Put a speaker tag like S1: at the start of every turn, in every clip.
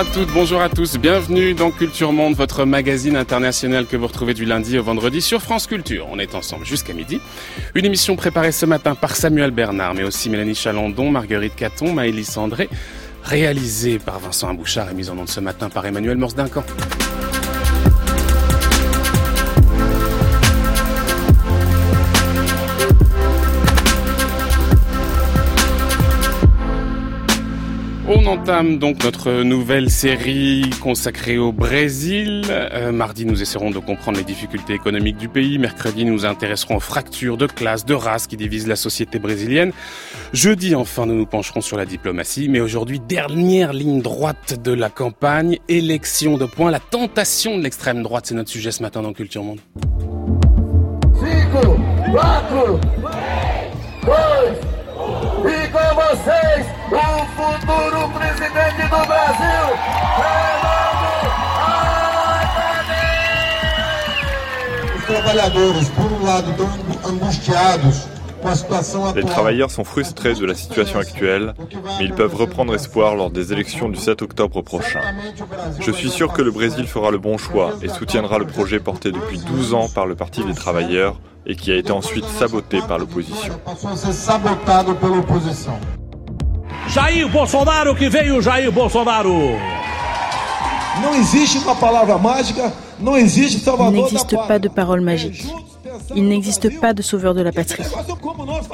S1: Bonjour à toutes, bonjour à tous, bienvenue dans Culture Monde, votre magazine international que vous retrouvez du lundi au vendredi sur France Culture. On est ensemble jusqu'à midi. Une émission préparée ce matin par Samuel Bernard, mais aussi Mélanie Chalandon, Marguerite Caton, Maëlys André, réalisée par Vincent Abouchard et mise en onde ce matin par Emmanuel Morse-Duncan. On entame donc notre nouvelle série consacrée au Brésil. Euh, mardi, nous essaierons de comprendre les difficultés économiques du pays. Mercredi, nous intéresserons aux fractures de classe, de race qui divisent la société brésilienne. Jeudi, enfin, nous nous pencherons sur la diplomatie. Mais aujourd'hui, dernière ligne droite de la campagne, élection de points, la tentation de l'extrême droite. C'est notre sujet ce matin dans Culture Monde. Com vocês, o futuro presidente do Brasil, Fernando Os trabalhadores, por um lado, estão angustiados Les travailleurs sont frustrés de la situation actuelle, mais ils peuvent reprendre espoir lors des élections du 7 octobre prochain. Je suis sûr que le Brésil fera le bon choix et soutiendra le projet porté depuis 12 ans par le Parti des travailleurs et qui a été ensuite saboté par l'opposition. Jair Bolsonaro que veio Jair Bolsonaro.
S2: Não existe uma palavra mágica, não existe salvador Il n'existe pas de parole magique. Il n'existe pas de sauveur de la patrie.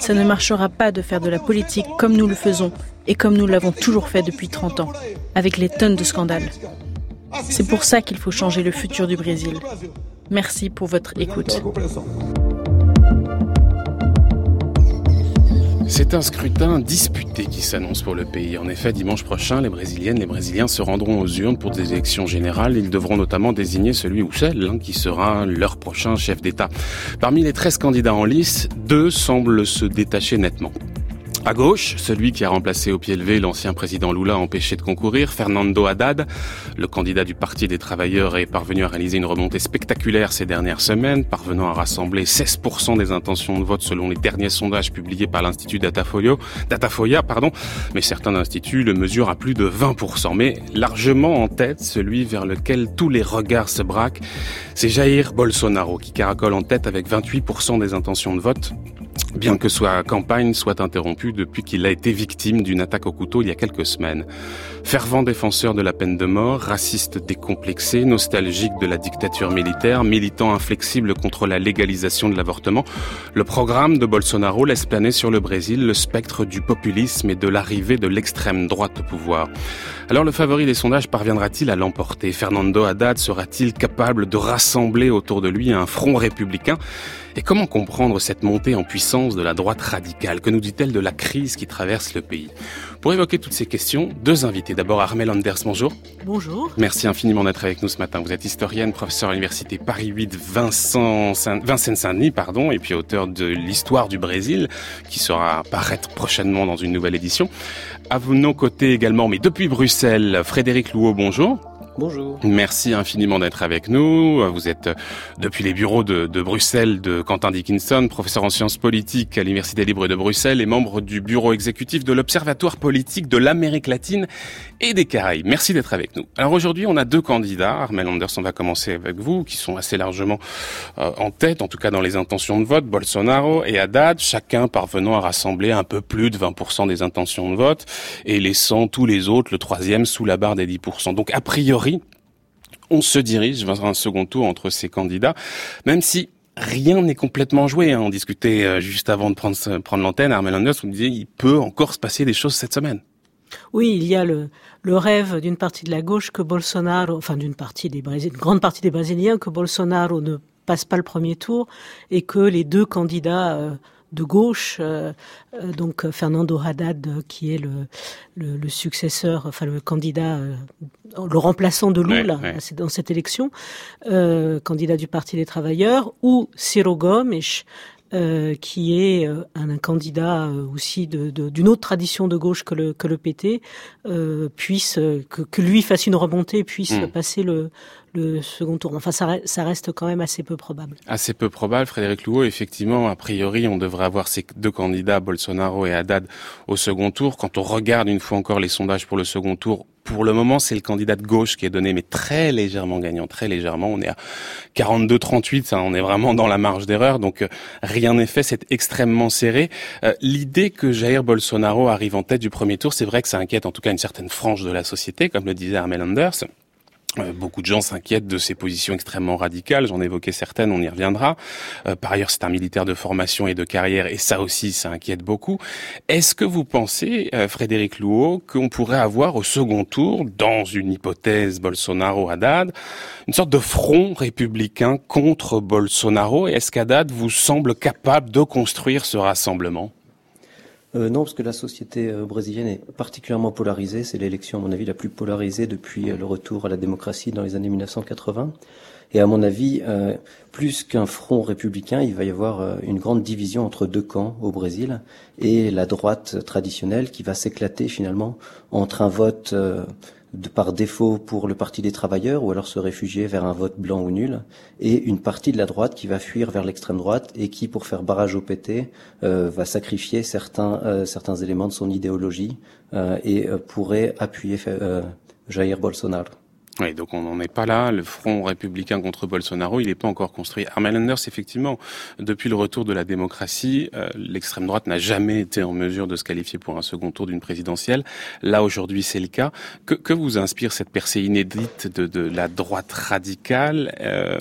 S2: Ça ne marchera pas de faire de la politique comme nous le faisons et comme nous l'avons toujours fait depuis 30 ans, avec les tonnes de scandales. C'est pour ça qu'il faut changer le futur du Brésil. Merci pour votre écoute.
S1: C'est un scrutin disputé qui s'annonce pour le pays. En effet, dimanche prochain, les Brésiliennes, les Brésiliens se rendront aux urnes pour des élections générales. Ils devront notamment désigner celui ou celle hein, qui sera leur prochain chef d'État. Parmi les 13 candidats en lice, deux semblent se détacher nettement. À gauche, celui qui a remplacé au pied levé l'ancien président Lula empêché de concourir, Fernando Haddad, le candidat du Parti des travailleurs est parvenu à réaliser une remontée spectaculaire ces dernières semaines, parvenant à rassembler 16% des intentions de vote selon les derniers sondages publiés par l'Institut Datafolio, Datafoya, pardon, mais certains instituts le mesurent à plus de 20%. Mais largement en tête, celui vers lequel tous les regards se braquent, c'est Jair Bolsonaro qui caracole en tête avec 28% des intentions de vote, bien que sa campagne soit interrompue depuis qu'il a été victime d'une attaque au couteau il y a quelques semaines. Fervent défenseur de la peine de mort, raciste décomplexé, nostalgique de la dictature militaire, militant inflexible contre la légalisation de l'avortement, le programme de Bolsonaro laisse planer sur le Brésil le spectre du populisme et de l'arrivée de l'extrême droite au pouvoir. Alors le favori des sondages parviendra-t-il à l'emporter? Fernando Haddad sera-t-il capable de rassembler autour de lui un front républicain? Et comment comprendre cette montée en puissance de la droite radicale? Que nous dit-elle de la crise qui traverse le pays? Pour évoquer toutes ces questions, deux invités. D'abord Armel Anders, bonjour.
S3: Bonjour.
S1: Merci infiniment d'être avec nous ce matin. Vous êtes historienne, professeur à l'université Paris 8 Vincent Vincennes-Saint-Denis, pardon, et puis auteur de l'histoire du Brésil, qui sera paraître prochainement dans une nouvelle édition. À nos côtés également, mais depuis Bruxelles, Frédéric Louot, bonjour.
S4: Bonjour.
S1: Merci infiniment d'être avec nous. Vous êtes euh, depuis les bureaux de, de, Bruxelles de Quentin Dickinson, professeur en sciences politiques à l'Université libre de Bruxelles et membre du bureau exécutif de l'Observatoire politique de l'Amérique latine et des Caraïbes. Merci d'être avec nous. Alors aujourd'hui, on a deux candidats. Armel Anders, on va commencer avec vous, qui sont assez largement euh, en tête, en tout cas dans les intentions de vote, Bolsonaro et Haddad, chacun parvenant à rassembler un peu plus de 20% des intentions de vote et laissant tous les autres, le troisième, sous la barre des 10%. Donc a priori, on se dirige vers un second tour entre ces candidats, même si rien n'est complètement joué. Hein. On discutait euh, juste avant de prendre, l'antenne, Armel Anders, on disait il peut encore se passer des choses cette semaine.
S3: Oui, il y a le, rêve d'une partie de la gauche que Bolsonaro, enfin d'une partie des grande partie des Brésiliens, que Bolsonaro ne passe pas le premier tour et que les deux candidats euh, de gauche, euh, euh, donc euh, Fernando Haddad, qui est le, le, le successeur, enfin le candidat, le remplaçant de Lula dans cette élection, candidat du Parti des travailleurs, ou Ciro Gomes, euh, qui est euh, un, un, candidat aussi d'une de, de, autre tradition de gauche que le, que le PT, puisse que, que, lui fasse une remontée, puisse mmh. passer le, le second tour. Enfin, ça, ça, reste quand même assez peu probable.
S1: Assez peu probable, Frédéric Louot. Effectivement, a priori, on devrait avoir ces deux candidats, Bolsonaro et Haddad, au second tour. Quand on regarde une fois encore les sondages pour le second tour, pour le moment, c'est le candidat de gauche qui est donné, mais très légèrement gagnant, très légèrement. On est à 42-38, on est vraiment dans la marge d'erreur, donc euh, rien n'est fait, c'est extrêmement serré. Euh, l'idée que Jair Bolsonaro arrive en tête du premier tour, c'est vrai que ça inquiète en tout cas une certaine frange de la société, comme le disait Armel Anders. Euh, beaucoup de gens s'inquiètent de ses positions extrêmement radicales. J'en évoquais certaines, on y reviendra. Euh, par ailleurs, c'est un militaire de formation et de carrière, et ça aussi, ça inquiète beaucoup. Est-ce que vous pensez, euh, Frédéric Louot, qu'on pourrait avoir au second tour, dans une hypothèse Bolsonaro-Haddad, une sorte de front républicain contre Bolsonaro? Et est-ce qu'Haddad vous semble capable de construire ce rassemblement?
S4: Euh, non, parce que la société euh, brésilienne est particulièrement polarisée. C'est l'élection, à mon avis, la plus polarisée depuis euh, le retour à la démocratie dans les années 1980. Et à mon avis, plus qu'un front républicain, il va y avoir une grande division entre deux camps au Brésil et la droite traditionnelle qui va s'éclater finalement entre un vote par défaut pour le Parti des travailleurs ou alors se réfugier vers un vote blanc ou nul, et une partie de la droite qui va fuir vers l'extrême droite et qui, pour faire barrage au PT, euh, va sacrifier certains, euh, certains éléments de son idéologie euh, et pourrait appuyer Jair Bolsonaro.
S1: Oui, donc on n'en est pas là. Le front républicain contre Bolsonaro, il n'est pas encore construit. Armel Anders, effectivement, depuis le retour de la démocratie, euh, l'extrême droite n'a jamais été en mesure de se qualifier pour un second tour d'une présidentielle. Là, aujourd'hui, c'est le cas. Que, que, vous inspire cette percée inédite de, de la droite radicale euh,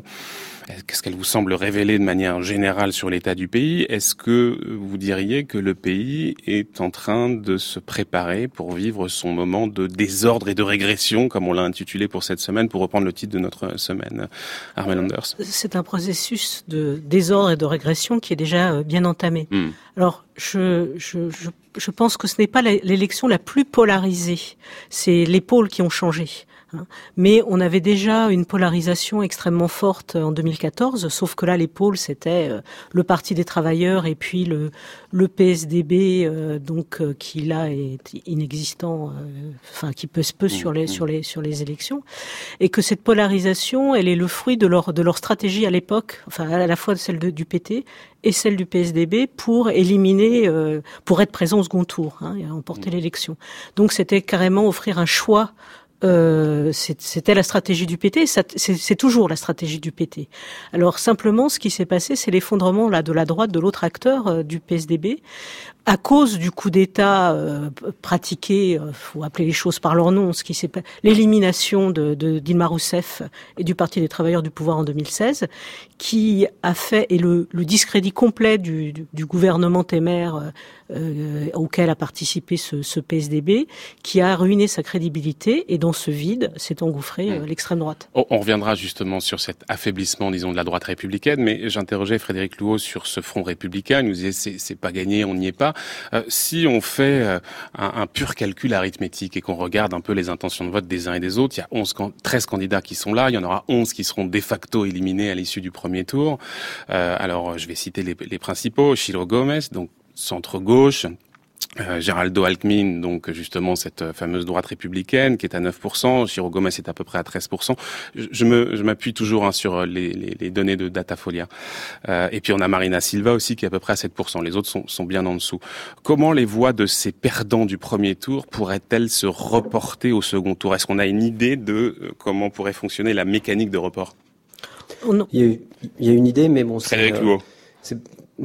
S1: Qu'est-ce qu'elle vous semble révéler de manière générale sur l'état du pays? Est-ce que vous diriez que le pays est en train de se préparer pour vivre son moment de désordre et de régression, comme on l'a intitulé pour cette semaine, pour reprendre le titre de notre semaine, Armel Anders?
S3: C'est un processus de désordre et de régression qui est déjà euh, bien entamé. Hmm. Alors, je, je, je, je pense que ce n'est pas l'élection la plus polarisée. C'est les pôles qui ont changé. Hein. Mais on avait déjà une polarisation extrêmement forte en 2014, sauf que là, les pôles, c'était euh, le Parti des travailleurs et puis le, le PSDB, euh, donc euh, qui là est inexistant, enfin qui pèse peu sur les sur les sur les élections, et que cette polarisation, elle est le fruit de leur de leur stratégie à l'époque, enfin à la fois celle du PT et celle du PSDB pour éliminer, pour être présent au second tour hein, et remporter l'élection. Donc c'était carrément offrir un choix euh, c'était la stratégie du PT, c'est toujours la stratégie du PT. Alors simplement, ce qui s'est passé, c'est l'effondrement là de la droite de l'autre acteur euh, du PSDB, à cause du coup d'État euh, pratiqué, euh, faut appeler les choses par leur nom, ce qui s'est l'élimination de, de Dilma Rousseff et du Parti des travailleurs du pouvoir en 2016, qui a fait et le, le discrédit complet du, du, du gouvernement Temer euh, auquel a participé ce, ce, PSDB, qui a ruiné sa crédibilité et dans ce vide s'est engouffré euh, l'extrême droite.
S1: On, on, reviendra justement sur cet affaiblissement, disons, de la droite républicaine, mais j'interrogeais Frédéric Louot sur ce front républicain. Il nous disait c'est pas gagné, on n'y est pas. Euh, si on fait euh, un, pur calcul arithmétique et qu'on regarde un peu les intentions de vote des uns et des autres, il y a 11, 13 candidats qui sont là, il y en aura 11 qui seront de facto éliminés à l'issue du premier tour. Euh, alors, je vais citer les, les principaux. Chiro Gomez, donc centre-gauche, euh, Geraldo Alckmin, donc justement cette euh, fameuse droite républicaine qui est à 9%, Chiro Gomez est à peu près à 13%. Je, me, je m'appuie toujours hein, sur euh, les, les, les, données de Datafolia. Euh, et puis on a Marina Silva aussi qui est à peu près à 7%. Les autres sont, sont bien en dessous. Comment les voix de ces perdants du premier tour pourraient-elles se reporter au second tour? Est-ce qu'on a une idée de euh, comment pourrait fonctionner la mécanique de report?
S4: Oh il, y a, il y a une idée, mais bon, c'est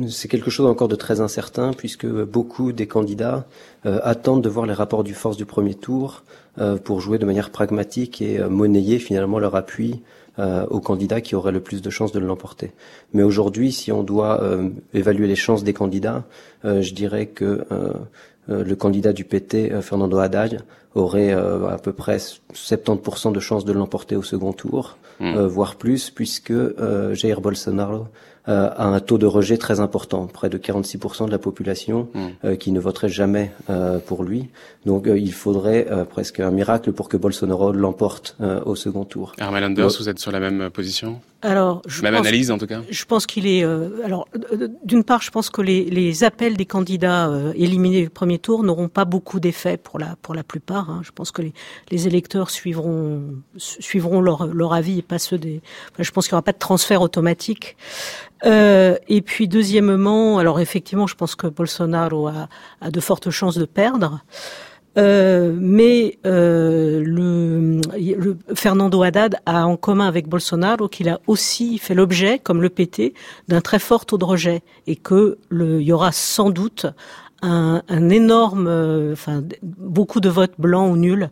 S4: c'est quelque chose encore de très incertain puisque beaucoup des candidats euh, attendent de voir les rapports du force du premier tour euh, pour jouer de manière pragmatique et euh, monnayer finalement leur appui euh, aux candidats qui auraient le plus de chances de l'emporter. Mais aujourd'hui, si on doit euh, évaluer les chances des candidats, je dirais que le candidat du PT, Fernando Haddad, aurait à peu près 70% de chances de l'emporter au second tour, mmh. voire plus, puisque Jair Bolsonaro euh, a un taux de rejet très important, près de 46% de la population hmm. euh, qui ne voterait jamais euh, pour lui. Donc il faudrait presque un miracle pour que Bolsonaro l'emporte au second tour.
S1: Armel Anders, vous êtes sur la même position?
S3: Alors, je
S1: Même analyse en tout cas.
S3: Je pense qu'il est. Euh, alors, d'une part, je pense que les, les appels des candidats euh, éliminés du premier tour n'auront pas beaucoup d'effet pour la pour la plupart. Hein. Je pense que les, les, électeurs suivront suivront leur leur avis et pas ceux des. Enfin, je pense qu'il n'y aura pas de transfert automatique. Euh, et puis deuxièmement, alors effectivement, je pense que Bolsonaro a, a de fortes chances de perdre. Euh, mais euh, le, le, Fernando Haddad a en commun avec Bolsonaro qu'il a aussi fait l'objet, comme le PT, d'un très fort taux de rejet et que le, il y aura sans doute un, un énorme, euh, enfin beaucoup de votes blancs ou nuls.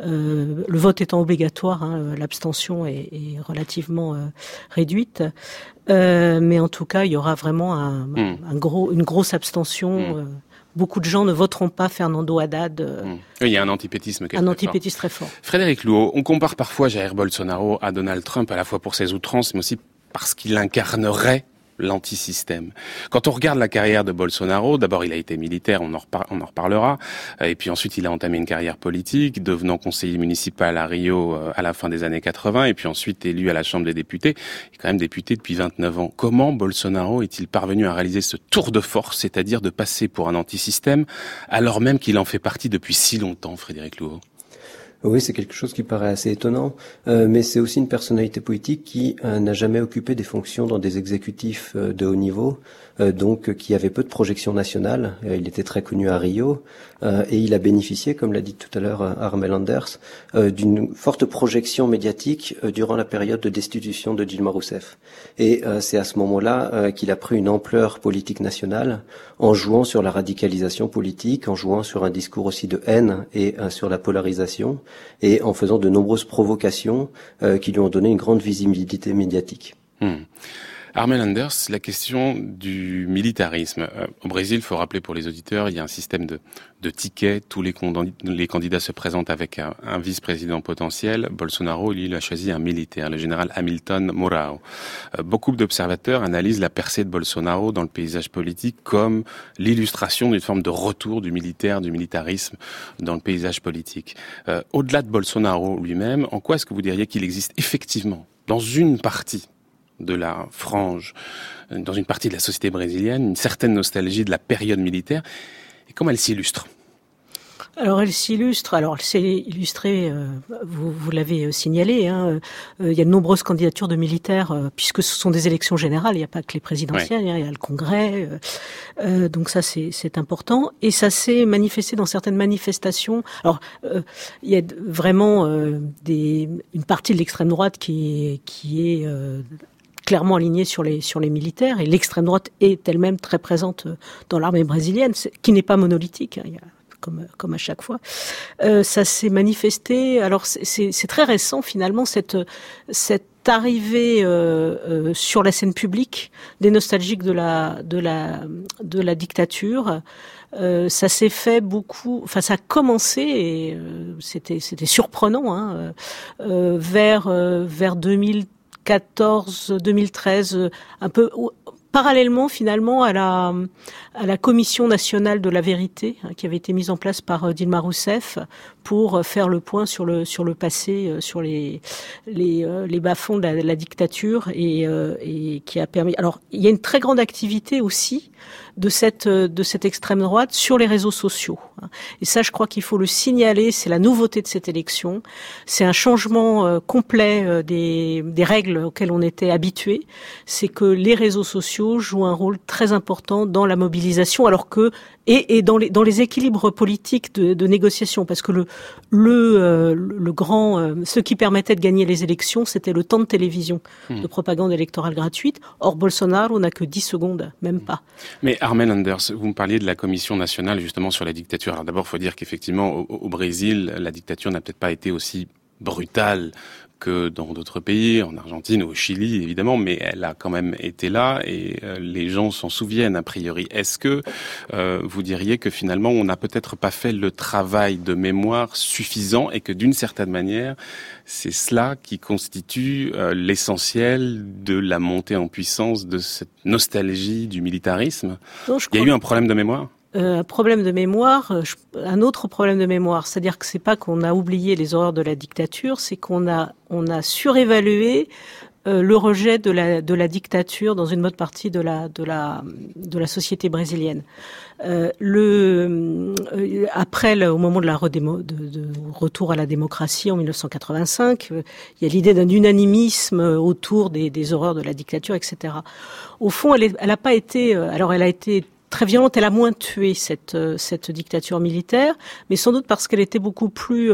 S3: Euh, le vote étant obligatoire, hein, l'abstention est, est, relativement euh, réduite, mais en tout cas, il y aura vraiment un, hmm. un gros, une grosse abstention. Hmm beaucoup de gens ne voteront pas Fernando Haddad. Euh,
S1: hmm. il y a un antipétisme.
S3: Un antipétisme très fort.
S1: Frédéric Louot, on compare parfois Jair Bolsonaro à Donald Trump, à la fois pour ses outrances, mais aussi parce qu'il incarnerait l'antisystème. Quand on regarde la carrière de Bolsonaro, d'abord il a été militaire, on en, on en, reparlera, et puis ensuite il a entamé une carrière politique, devenant conseiller municipal à Rio euh, à la fin des années 80, et puis ensuite élu à la Chambre des députés. Il quand même député depuis 29 ans. Comment Bolsonaro est-il parvenu à réaliser ce tour de force, c'est-à-dire de passer pour un antisystème, alors même qu'il en fait partie depuis si longtemps, Frédéric Louot
S4: oui, c'est quelque chose qui paraît assez étonnant, euh, mais c'est aussi une personnalité politique qui euh, n'a jamais occupé des fonctions dans des exécutifs euh, de haut niveau, donc qui avait peu de projection nationale. il était très connu à Rio et il a bénéficié, comme l'a dit tout à l'heure Armel Anders, d'une forte projection médiatique durant la période de destitution de Dilma Rousseff. Et c'est à ce moment-là qu'il a pris une ampleur politique nationale en jouant sur la radicalisation politique, en jouant sur un discours aussi de haine et sur la polarisation et en faisant de nombreuses provocations euh, qui lui ont donné une grande visibilité médiatique.
S1: Hmm. Armel Anders, la question du militarisme. Euh, au Brésil, il faut rappeler pour les auditeurs, il y a un système de, de tickets. Tous les, candidats se présentent avec un, vice-président potentiel. Bolsonaro, lui, il a choisi un militaire, le général Hamilton Mourao. Euh, beaucoup d'observateurs analysent la percée de Bolsonaro dans le paysage politique comme l'illustration d'une forme de retour du militaire, du militarisme dans le paysage politique. Euh, au-delà de Bolsonaro lui-même, en quoi est-ce que vous diriez qu'il existe effectivement dans une partie de la frange, dans une partie de la société brésilienne, une certaine nostalgie de la période militaire. Et comment elle s'illustre?
S3: Alors elle s'illustre, alors elle s'est illustrée, euh, vous, vous l'avez euh, signalé, hein, euh, il y a de nombreuses candidatures de militaires, puisque ce sont des élections générales, il n'y a pas que les présidentielles, il y a le Congrès, donc ça c'est important, et ça s'est manifesté dans certaines manifestations. Alors il y a vraiment des, une partie de l'extrême droite qui qui est clairement alignée sur les, sur les militaires, et l'extrême droite est elle-même très présente dans l'armée brésilienne, qui n'est pas monolithique. Hein, comme, comme à chaque fois. Euh, ça s'est manifesté. Alors c'est très récent finalement cette cette arrivée euh, euh, sur la scène publique des nostalgiques de la de la de la dictature. Euh, ça s'est fait beaucoup, enfin ça a commencé et euh, c'était c'était surprenant hein, euh, vers vers 2000 2014, 2013, un peu parallèlement finalement à la, à la Commission nationale de la vérité hein, qui avait été mise en place par euh, Dilma Rousseff pour faire le point sur le sur le passé, euh, sur les les, euh, les bas-fonds de la, dictature et, et qui a permis. Alors il y a une très grande activité aussi de cette de cette extrême droite sur les réseaux sociaux. Hein. Et ça, je crois qu'il faut le signaler. C'est la nouveauté de cette élection. C'est un changement complet des des règles auxquelles on était habitué. C'est que les réseaux sociaux jouent un rôle très important dans la mobilisation, alors que et, et dans, les, dans les équilibres politiques de, de négociation, parce que le, le, euh, le grand, euh, ce qui permettait de gagner les élections, c'était le temps de télévision, hmm. de propagande électorale gratuite. Or, Bolsonaro n'a que 10 secondes, même hmm. pas.
S1: Mais Armel Anders, vous me parliez de la commission nationale justement sur la dictature. Alors d'abord, il faut dire qu'effectivement, au, au Brésil, la dictature n'a peut-être pas été aussi brutale que dans d'autres pays, en Argentine ou au Chili évidemment, mais elle a quand même été là et euh, les gens s'en souviennent a priori. Est-ce que euh, vous diriez que finalement on n'a peut-être pas fait le travail de mémoire suffisant et que d'une certaine manière c'est cela qui constitue euh, l'essentiel de la montée en puissance de cette nostalgie du militarisme? Il y a eu un problème de mémoire?
S3: Un problème de mémoire, euh, un autre problème de mémoire, c'est-à-dire que c'est pas qu'on a oublié les horreurs de la dictature, c'est qu'on a surévalué euh, le rejet de la dictature dans une bonne partie de la société brésilienne. Euh, après au moment de retour à la démocratie en 1985, il y a l'idée d'un unanimisme autour des, horreurs de la dictature, etc. Au fond, elle n'a pas été alors elle a été très violente. Elle a moins tué cette, cette dictature militaire, mais sans doute parce qu'elle était beaucoup plus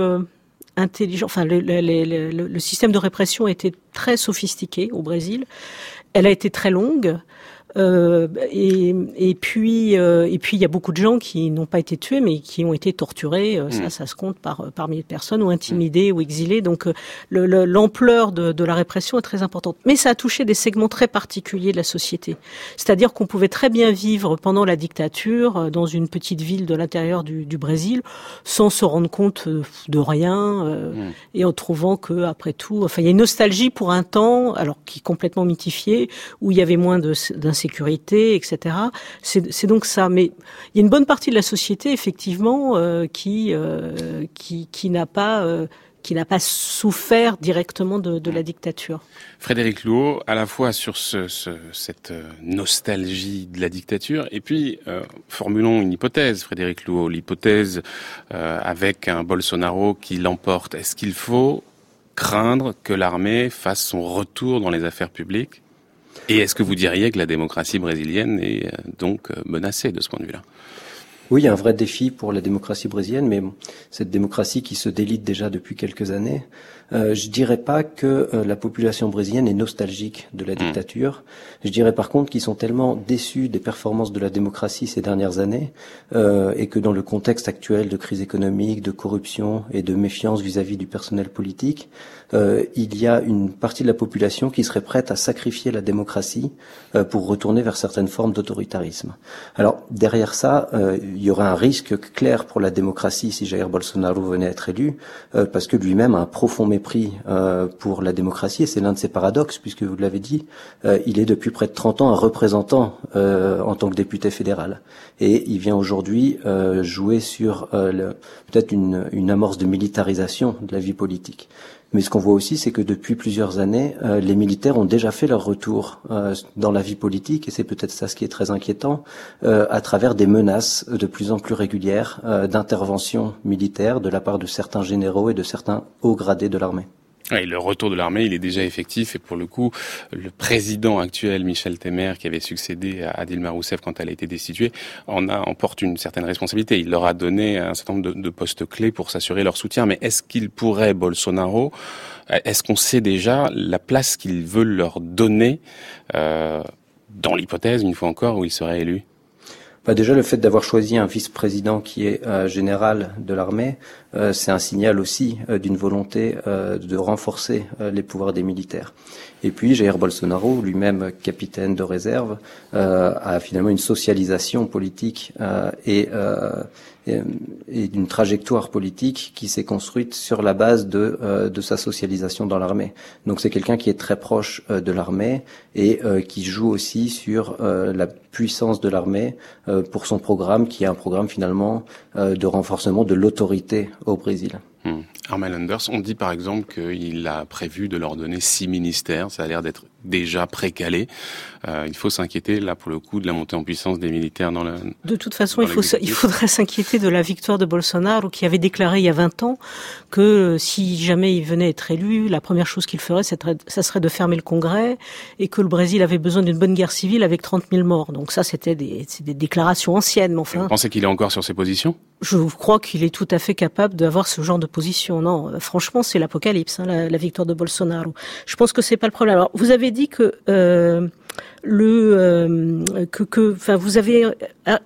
S3: intelligente. Enfin, le, le, système de répression était très sophistiqué au Brésil. Elle a été très longue. Euh, et, et, puis, euh, et puis, il y a beaucoup de gens qui n'ont pas été tués, mais qui ont été torturés. Euh, ça, mm. ça se compte par par milliers de personnes, ou intimidés, ou exilés. Donc, l'ampleur de, de, la répression est très importante. Mais ça a touché des segments très particuliers de la société. C'est-à-dire qu'on pouvait très bien vivre pendant la dictature dans une petite ville de l'intérieur du, du, Brésil, sans se rendre compte de rien, mm. et en trouvant que, après tout, enfin, il y a une nostalgie pour un temps, alors qui est complètement mythifié, où il y avait moins d'insécurité sécurité, etc. C'est donc ça. Mais il y a une bonne partie de la société, effectivement, euh, qui, euh, qui, qui n'a pas... Euh, qui n'a pas souffert directement de, de, la dictature.
S1: Frédéric Louot, à la fois sur ce, ce, cette nostalgie de la dictature, et puis formulons une hypothèse, Frédéric Louot, l'hypothèse avec un Bolsonaro qui l'emporte. Est-ce qu'il faut craindre que l'armée fasse son retour dans les affaires publiques? Et est-ce que vous diriez que la démocratie brésilienne est euh, donc euh, menacée de ce point de vue-là?
S4: Oui, il y a un vrai défi pour la démocratie brésilienne, mais cette démocratie qui se délite déjà depuis quelques années, euh, je dirais pas que euh, la population brésilienne est nostalgique de la hmm. dictature. Je dirais par contre qu'ils sont tellement déçus des performances de la démocratie ces dernières années euh, et que dans le contexte actuel de crise économique, de corruption et de méfiance vis-à-vis du personnel politique, euh, il y a une partie de la population qui serait prête à sacrifier la démocratie euh, pour retourner vers certaines formes d'autoritarisme. Alors derrière ça, il y aurait un risque clair pour la démocratie si Jair Bolsonaro venait à être élu, parce que lui-même a un profond mépris euh, pour la démocratie, et c'est l'un de ses paradoxes, puisque vous l'avez dit, euh, il est depuis près de 30 ans un représentant euh, en tant que député fédéral. Et il vient aujourd'hui jouer sur peut-être une amorce de militarisation de la vie politique. Mais ce qu'on voit aussi, c'est que depuis plusieurs années, les militaires ont déjà fait leur retour dans la vie politique, et c'est peut-être ça ce qui est très inquiétant, à travers des menaces de plus en plus régulières d'intervention militaire de la part de certains généraux et de certains hauts gradés de l'armée.
S1: Le retour de l'armée, il est déjà effectif et pour le coup, le président actuel, Michel Temer, qui avait succédé à Dilma Rousseff quand elle a été destituée, en a porte une certaine responsabilité. Il leur a donné un certain nombre de, postes clés pour s'assurer leur soutien. Mais est-ce qu'il pourrait, Bolsonaro, est-ce qu'on sait déjà la place qu'il veut leur donner euh, dans l'hypothèse, une fois encore, où il serait élu?
S4: Bah déjà, le fait d'avoir choisi un vice-président qui est euh, général de l'armée, euh, c'est un signal aussi euh, d'une volonté de renforcer les pouvoirs des militaires. Et puis Jair Bolsonaro, lui-même capitaine de réserve, a finalement une socialisation politique et, et, d'une trajectoire politique qui s'est construite sur la base de, de sa socialisation dans l'armée. Donc c'est quelqu'un qui est très proche de l'armée et qui joue aussi sur la puissance de l'armée pour son programme, qui est un programme finalement de renforcement de l'autorité au Brésil.
S1: Hmm. Armel Anders, on dit par exemple qu'il a prévu de leur donner six ministères. Ça a l'air d'être déjà précalé. Euh, il faut s'inquiéter là pour le coup de la montée en puissance des militaires dans la.
S3: De toute façon, il, faut, il faudrait s'inquiéter de la victoire de Bolsonaro qui avait déclaré il y a 20 ans que euh, si jamais il venait être élu, la première chose qu'il ferait, ça serait de fermer le Congrès et que le Brésil avait besoin d'une bonne guerre civile avec 30 000 morts. Donc ça, c'était des, des déclarations anciennes. Mais enfin.
S1: Vous pensez qu'il est encore sur ses positions?
S3: Je crois qu'il est tout à fait capable d'avoir ce genre de position. Non, euh, franchement, c'est l'apocalypse, hein, la, la, victoire de Bolsonaro. Je pense que c'est pas le problème. Alors, vous avez dit que euh, le euh, que, que enfin vous avez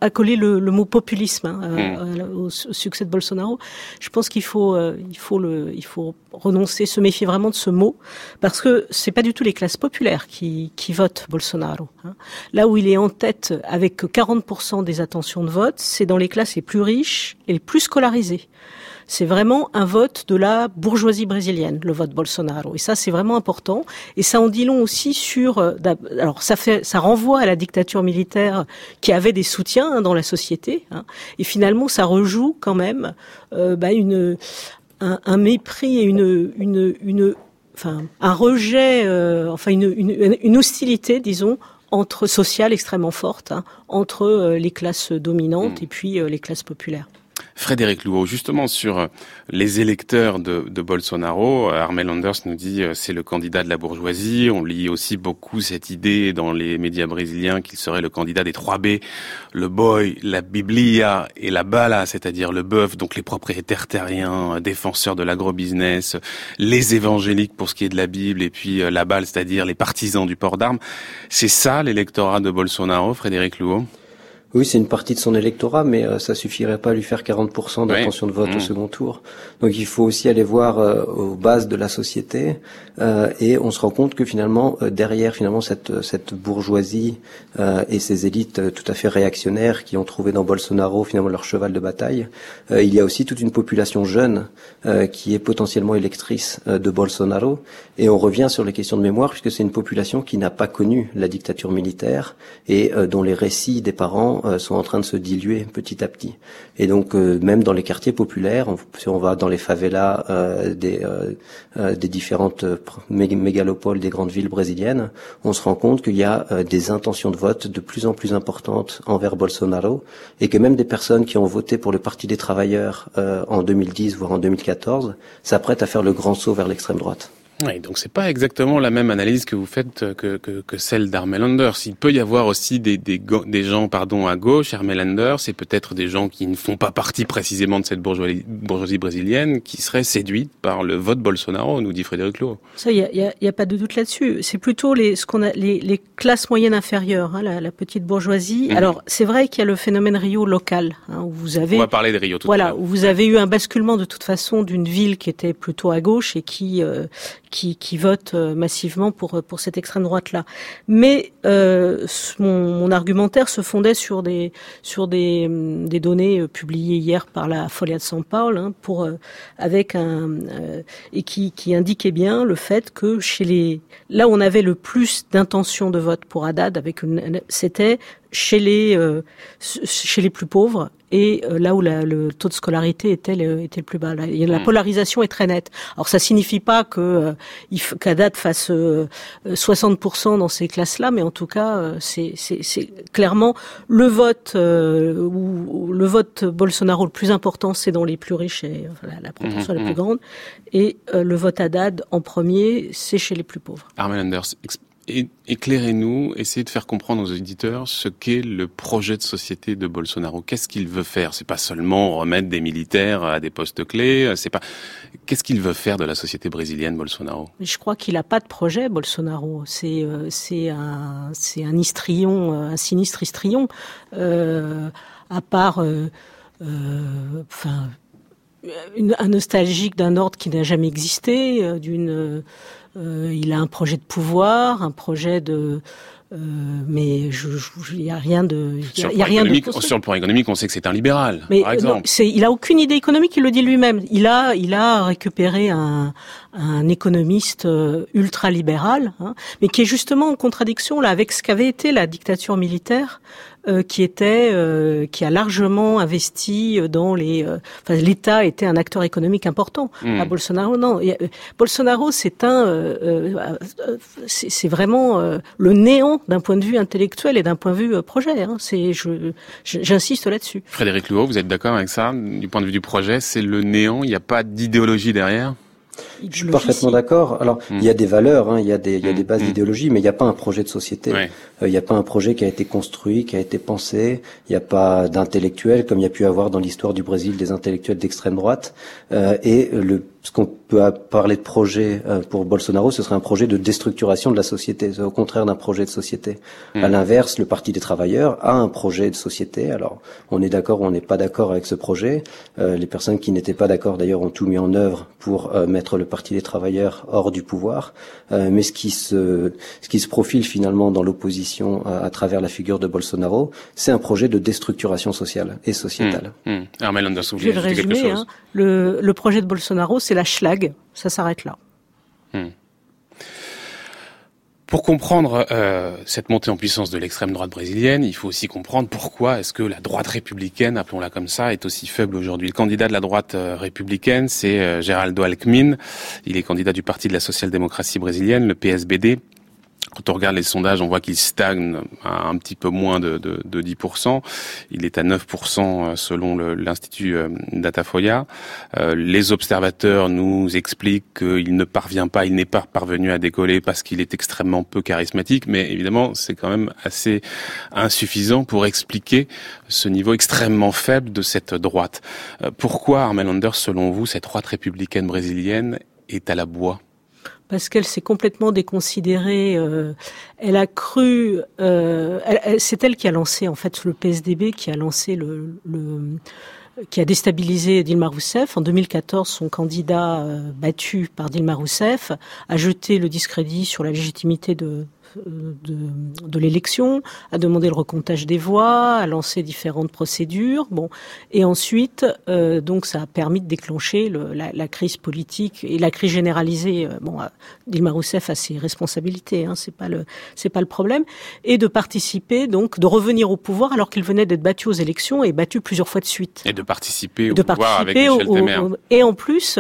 S3: accolé le, le mot populisme hein, hmm. au, succès de Bolsonaro. Je pense qu'il faut euh, il faut le il faut renoncer, se méfier vraiment de ce mot parce que c'est pas du tout les classes populaires qui qui votent Bolsonaro. Hein. Là où il est en tête avec 40% des attentions de vote, c'est dans les classes les plus riches et les plus scolarisées. C'est vraiment un vote de la bourgeoisie brésilienne, le vote Bolsonaro. Et ça, c'est vraiment important. Et ça en dit long aussi sur. Euh, alors, ça fait, ça renvoie à la dictature militaire qui avait des soutiens hein, dans la société. Hein. Et finalement, ça rejoue quand même euh, bah, une un, mépris et une une une enfin un rejet, euh, enfin une, une, une hostilité, disons, entre sociales extrêmement forte hein, entre les classes dominantes mmh. et puis les classes populaires.
S1: Frédéric Louot, justement sur euh, les électeurs de, Bolsonaro, euh, Armel Anders nous dit euh, c'est le candidat de la bourgeoisie. On lit aussi beaucoup cette idée dans les médias brésiliens qu'il serait le candidat des trois B, le boy, la biblia et la bala, c'est-à-dire le bœuf, donc les propriétaires terriens, défenseurs de l'agrobusiness, les évangéliques pour ce qui est de la Bible et puis la balle, c'est-à-dire les partisans du port d'armes. C'est ça l'électorat de Bolsonaro, Frédéric Louot
S4: oui, c'est une partie de son électorat, mais euh, ça suffirait pas à lui faire 40% d'intention de vote au mmh. second tour. Donc il faut aussi aller voir euh, aux bases de la société, euh, et on se rend compte que finalement derrière finalement cette cette bourgeoisie et ces élites tout à fait réactionnaires qui ont trouvé dans Bolsonaro finalement leur cheval de bataille, il y a aussi toute une population jeune qui est potentiellement électrice de Bolsonaro, et on revient sur les questions de mémoire puisque c'est une population qui n'a pas connu la dictature militaire et dont les récits des parents euh, sont en train de se diluer petit à petit. Et donc euh, même dans les quartiers populaires, si on va dans les favelas euh, des, des différentes mégalopoles des grandes villes brésiliennes, on se rend compte qu'il y a des intentions de vote de plus en plus importantes envers Bolsonaro et que même des personnes qui ont voté pour le Parti des travailleurs en 2010 voire en 2014 s'apprêtent à faire le grand saut vers l'extrême droite.
S1: Oui, donc c'est pas exactement la même analyse que vous faites euh, que, que, que celle d'Armel Anders. Il peut y avoir aussi des, des, des gens pardon, à gauche, Armel Anders, c'est peut-être des gens qui ne font pas partie précisément de cette bourgeoisie, bourgeoisie brésilienne, qui seraient séduites par le vote Bolsonaro, nous dit Frédéric Lowe.
S3: Ça, il n'y a, y a, pas de doute là-dessus. C'est plutôt les, ce qu'on a, les, les, classes moyennes inférieures, hein, la, la, petite bourgeoisie. Mhm. Alors, c'est vrai qu'il y a le phénomène Rio local, hein, où vous avez...
S1: On va parler de Rio tout
S3: voilà,
S1: à l'heure.
S3: où vous avez eu un basculement de toute façon d'une ville qui était plutôt à gauche et qui... Euh, qui, qui votent euh, massivement pour pour cette extrême droite là. Mais euh, mon, mon, argumentaire se fondait sur des sur des, des données euh, publiées hier par la Folia de São Paulo hein, pour euh, avec un et qui qui indiquait bien le fait que chez les là où on avait le plus d'intention de vote pour Haddad avec c'était chez les chez les plus pauvres et euh, là où la, le taux de scolarité était le, était le plus bas. La hmm. polarisation est très nette. Alors ça signifie pas que euh, qu'à date fasse 60% euh, dans ces classes-là, mais en tout cas, c'est clairement le vote ou le vote Bolsonaro le plus important, c'est dans les plus riches et la, proportion la plus hmm, hmm, grande, et le vote Haddad en premier, c'est chez les plus pauvres.
S1: Anders, éclairez-nous, essayez de faire comprendre aux éditeurs ce qu'est le projet de société de Bolsonaro. Qu'est-ce qu'il veut faire? C'est pas seulement remettre des militaires à des postes clés. C'est pas. Qu'est-ce qu'il veut faire de la société brésilienne, Bolsonaro?
S3: Je crois qu'il n'a pas de projet, Bolsonaro. C'est euh, c'est un c'est un histrion, euh, un sinistre histrion. Euh, à part, euh, euh enfin, un nostalgique d'un ordre qui n'a jamais existé, d'une euh, il a un projet de pouvoir, un projet de euh, mais il n'y a rien de.
S1: Y a, y a rien de sur le plan économique, on sait que c'est un libéral, mais par exemple.
S3: Non, il a aucune idée économique, il le dit lui-même. Il a, il a récupéré un, un économiste euh, ultra libéral, hein, mais qui est justement en contradiction là avec ce qu'avait été la dictature militaire, euh, qui était, euh, qui a largement investi dans les. enfin, l'État était un acteur économique important. À hmm. Bolsonaro, non. Bolsonaro, c'est un, c'est vraiment le néant d'un point de vue intellectuel et d'un point de vue projet. Hein. C'est, je, j'insiste là-dessus.
S1: Frédéric Louot, vous êtes d'accord avec ça? Du point de vue du projet, c'est le néant. Il n'y a pas d'idéologie derrière?
S4: Je suis parfaitement d'accord. Alors, il y a des valeurs, hein, il y a des, il y a des bases mmh. d'idéologie, mais il n'y a pas un projet de société. Euh, il n'y a pas un projet qui a été construit, qui a été pensé. Il n'y a pas d'intellectuels, comme il y a pu avoir dans l'histoire du Brésil des intellectuels d'extrême droite. Euh, et le ce qu'on peut parler de projet euh, pour Bolsonaro, ce serait un projet de déstructuration de la société, c'est au contraire d'un projet de société. À hmm. l'inverse, le Parti des travailleurs a un projet de société. Alors, on est d'accord ou on n'est pas d'accord avec ce projet. Euh, les personnes qui n'étaient pas d'accord, d'ailleurs, ont tout mis en œuvre pour euh, mettre le Parti des travailleurs hors du pouvoir. mais ce qui se, ce qui se profile finalement dans l'opposition à, travers la figure de Bolsonaro, c'est un projet de déstructuration sociale et sociétale.
S1: Mmh. Mmh.
S3: Je vais le résumer. Hein. Le, le projet de Bolsonaro, c'est la schlag, ça s'arrête là. Hmm.
S1: Pour comprendre euh, cette montée en puissance de l'extrême droite brésilienne, il faut aussi comprendre pourquoi est-ce que la droite républicaine, appelons-la comme ça, est aussi faible aujourd'hui. Le candidat de la droite euh, républicaine, c'est euh, Geraldo Alckmin. Il est candidat du Parti de la social-démocratie brésilienne, le PSBD. Quand on regarde les sondages, on voit qu'il stagne à un petit peu moins de, de, de 10%. Il est à 9% selon l'Institut Datafoya. les observateurs nous expliquent qu'il ne parvient pas, il n'est pas parvenu à décoller parce qu'il est extrêmement peu charismatique, mais évidemment, c'est quand même assez insuffisant pour expliquer ce niveau extrêmement faible de cette droite. Pourquoi, Armel Anders, selon vous, cette droite républicaine brésilienne est à la bois?
S3: Parce qu'elle s'est complètement déconsidérée. Euh, elle a cru, euh, c'est elle qui a lancé en fait le PSDB, qui a lancé le, qui a déstabilisé Dilma Rousseff. En 2014, son candidat euh, battu par Dilma Rousseff a jeté le discrédit sur la légitimité de, de, de l'élection, a demandé le recomptage des voix, a lancé différentes procédures. Bon, et ensuite, euh, donc, ça a permis de déclencher le, la, la, crise politique et la crise généralisée. Euh, bon, euh, Dilma Rousseff a ses responsabilités, hein, c'est pas le, c'est pas le problème, et de participer, donc, de revenir au pouvoir alors qu'il venait d'être battu aux élections et battu plusieurs fois de suite.
S1: Et de participer au de pouvoir participer avec Michel au,
S3: Et en plus,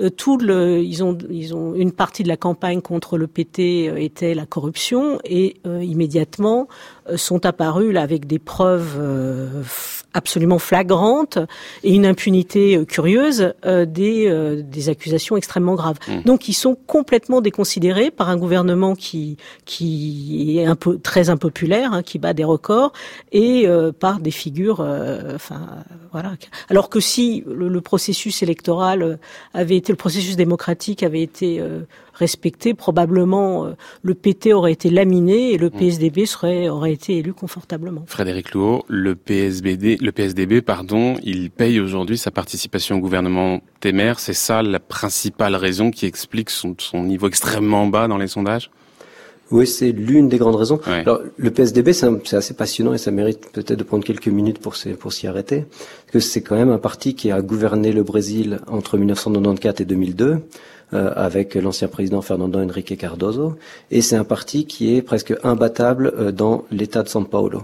S3: euh, tout le, ils ont, ils ont une partie de la campagne contre le PT était la corruption et euh, immédiatement euh, sont apparus là avec des preuves euh, absolument flagrantes et une impunité curieuse des, des accusations extrêmement graves. Mmh. Donc ils sont complètement déconsidérés par un gouvernement qui qui est un peu très impopulaire, hein, qui bat des records et par des figures, enfin voilà. Alors que si le, le, processus électoral avait été, le processus démocratique avait été respecté, probablement euh, le PT aurait été laminé et le mm. PSDB serait aurait été élu confortablement.
S1: Frédéric Louot, le PSBD, le PSDB, pardon, il paye aujourd'hui sa participation au gouvernement Temer. C'est ça la principale raison qui explique son, son niveau extrêmement bas dans les sondages?
S4: Oui, c'est l'une des grandes raisons. Alors, le PSDB, c'est assez passionnant et ça mérite peut-être de prendre quelques minutes pour, pour s'y arrêter. Parce que c'est quand même un parti qui a gouverné le Brésil entre 1994 et 2002. Euh, avec l'ancien président Fernando Henrique Cardoso, et c'est un parti qui est presque imbattable euh, dans l'État de São Paulo.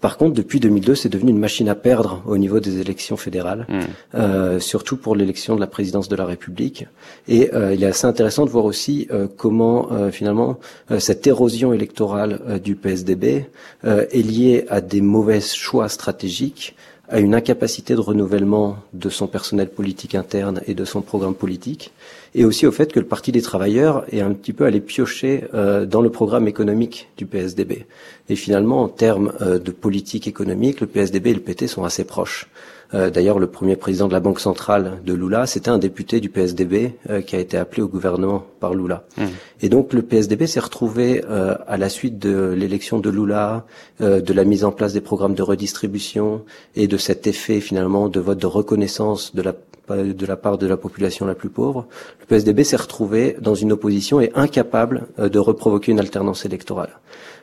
S4: Par contre, depuis 2002, c'est devenu une machine à perdre au niveau des élections fédérales, hmm. euh, surtout pour l'élection de la présidence de la République. Et euh, il est assez intéressant de voir aussi euh, comment euh, finalement cette érosion électorale du PSDB est liée à des mauvais choix stratégiques à une incapacité de renouvellement de son personnel politique interne et de son programme politique, et aussi au fait que le Parti des travailleurs est un petit peu allé piocher euh, dans le programme économique du PSDB. Et finalement, en termes euh, de politique économique, le PSDB et le PT sont assez proches. Euh, d'ailleurs, le premier président de la Banque centrale de Lula, c'était un député du PSDB euh, qui a été appelé au gouvernement par Lula. Mmh. Et donc, le PSDB s'est retrouvé euh, à la suite de l'élection de Lula, de la mise en place des programmes de redistribution et de cet effet finalement de vote de reconnaissance de la de la part de la population la plus pauvre, le PSDB s'est retrouvé dans une opposition et incapable de reprovoquer une alternance électorale.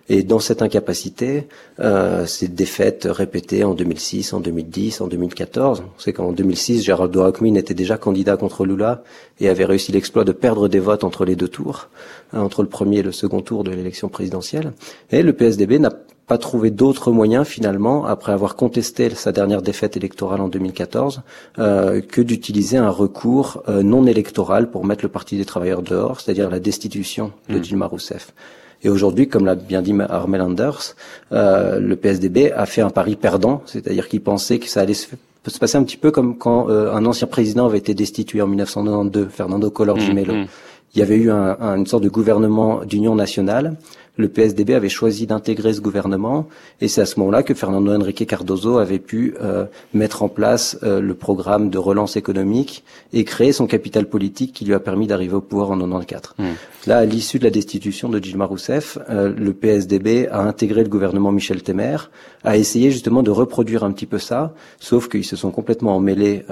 S4: Et dans cette incapacité, euh, ces défaites répétées en 2006, en 2010, en 2014, on sait qu'en 2006, Geraldo Alckmin était déjà candidat contre Lula et avait réussi l'exploit de perdre des votes entre les deux tours, hein, entre le premier et le second tour de l'élection présidentielle. Et le PSDB n'a pas trouvé d'autres moyens finalement, après avoir contesté sa dernière défaite électorale en 2014, euh, que d'utiliser un recours euh, non électoral pour mettre le Parti des travailleurs dehors, c'est-à-dire la destitution de mmh. Dilma Rousseff. Et aujourd'hui, comme l'a bien dit Armel Anders, euh, le PSDB a fait un pari perdant, c'est-à-dire qu'il pensait que ça allait se, passer un petit peu comme quand euh, un ancien président avait été destitué en 1992, Fernando Collor de Mello. Mmh, mmh. Il y avait eu un, une sorte de gouvernement d'union nationale le PSDB avait choisi d'intégrer ce gouvernement et c'est à ce moment-là que Fernando Henrique Cardoso avait pu euh, mettre en place euh, le programme de relance économique et créer son capital politique qui lui a permis d'arriver au pouvoir en 94. Mmh. Là, à l'issue de la destitution de Dilma Rousseff, euh, le PSDB a intégré le gouvernement Michel Temer, a essayé justement de reproduire un petit peu ça, sauf qu'ils se sont complètement emmêlés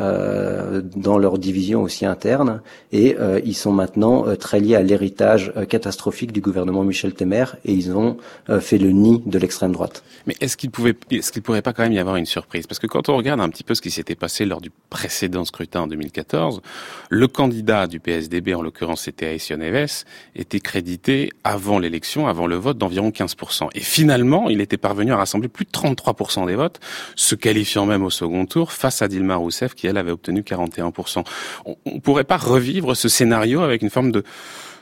S4: dans leur division aussi interne et ils sont maintenant très liés à l'héritage catastrophique du gouvernement Michel Temer et ils ont euh, fait le nid de l'extrême droite.
S1: Mais est-ce qu'il pouvait, pourrait pas quand même y avoir une surprise? Parce que quand on regarde un petit peu ce qui s'était passé lors du précédent scrutin en 2014, le candidat du PSDB, en l'occurrence c'était Aécio Neves, était crédité avant l'élection, avant le vote d'environ 15%. Et finalement, il était parvenu à rassembler plus de 33% des votes, se qualifiant même au second tour face à Dilma Rousseff qui elle avait obtenu 41%. On, ne pourrait pas revivre ce scénario avec une forme de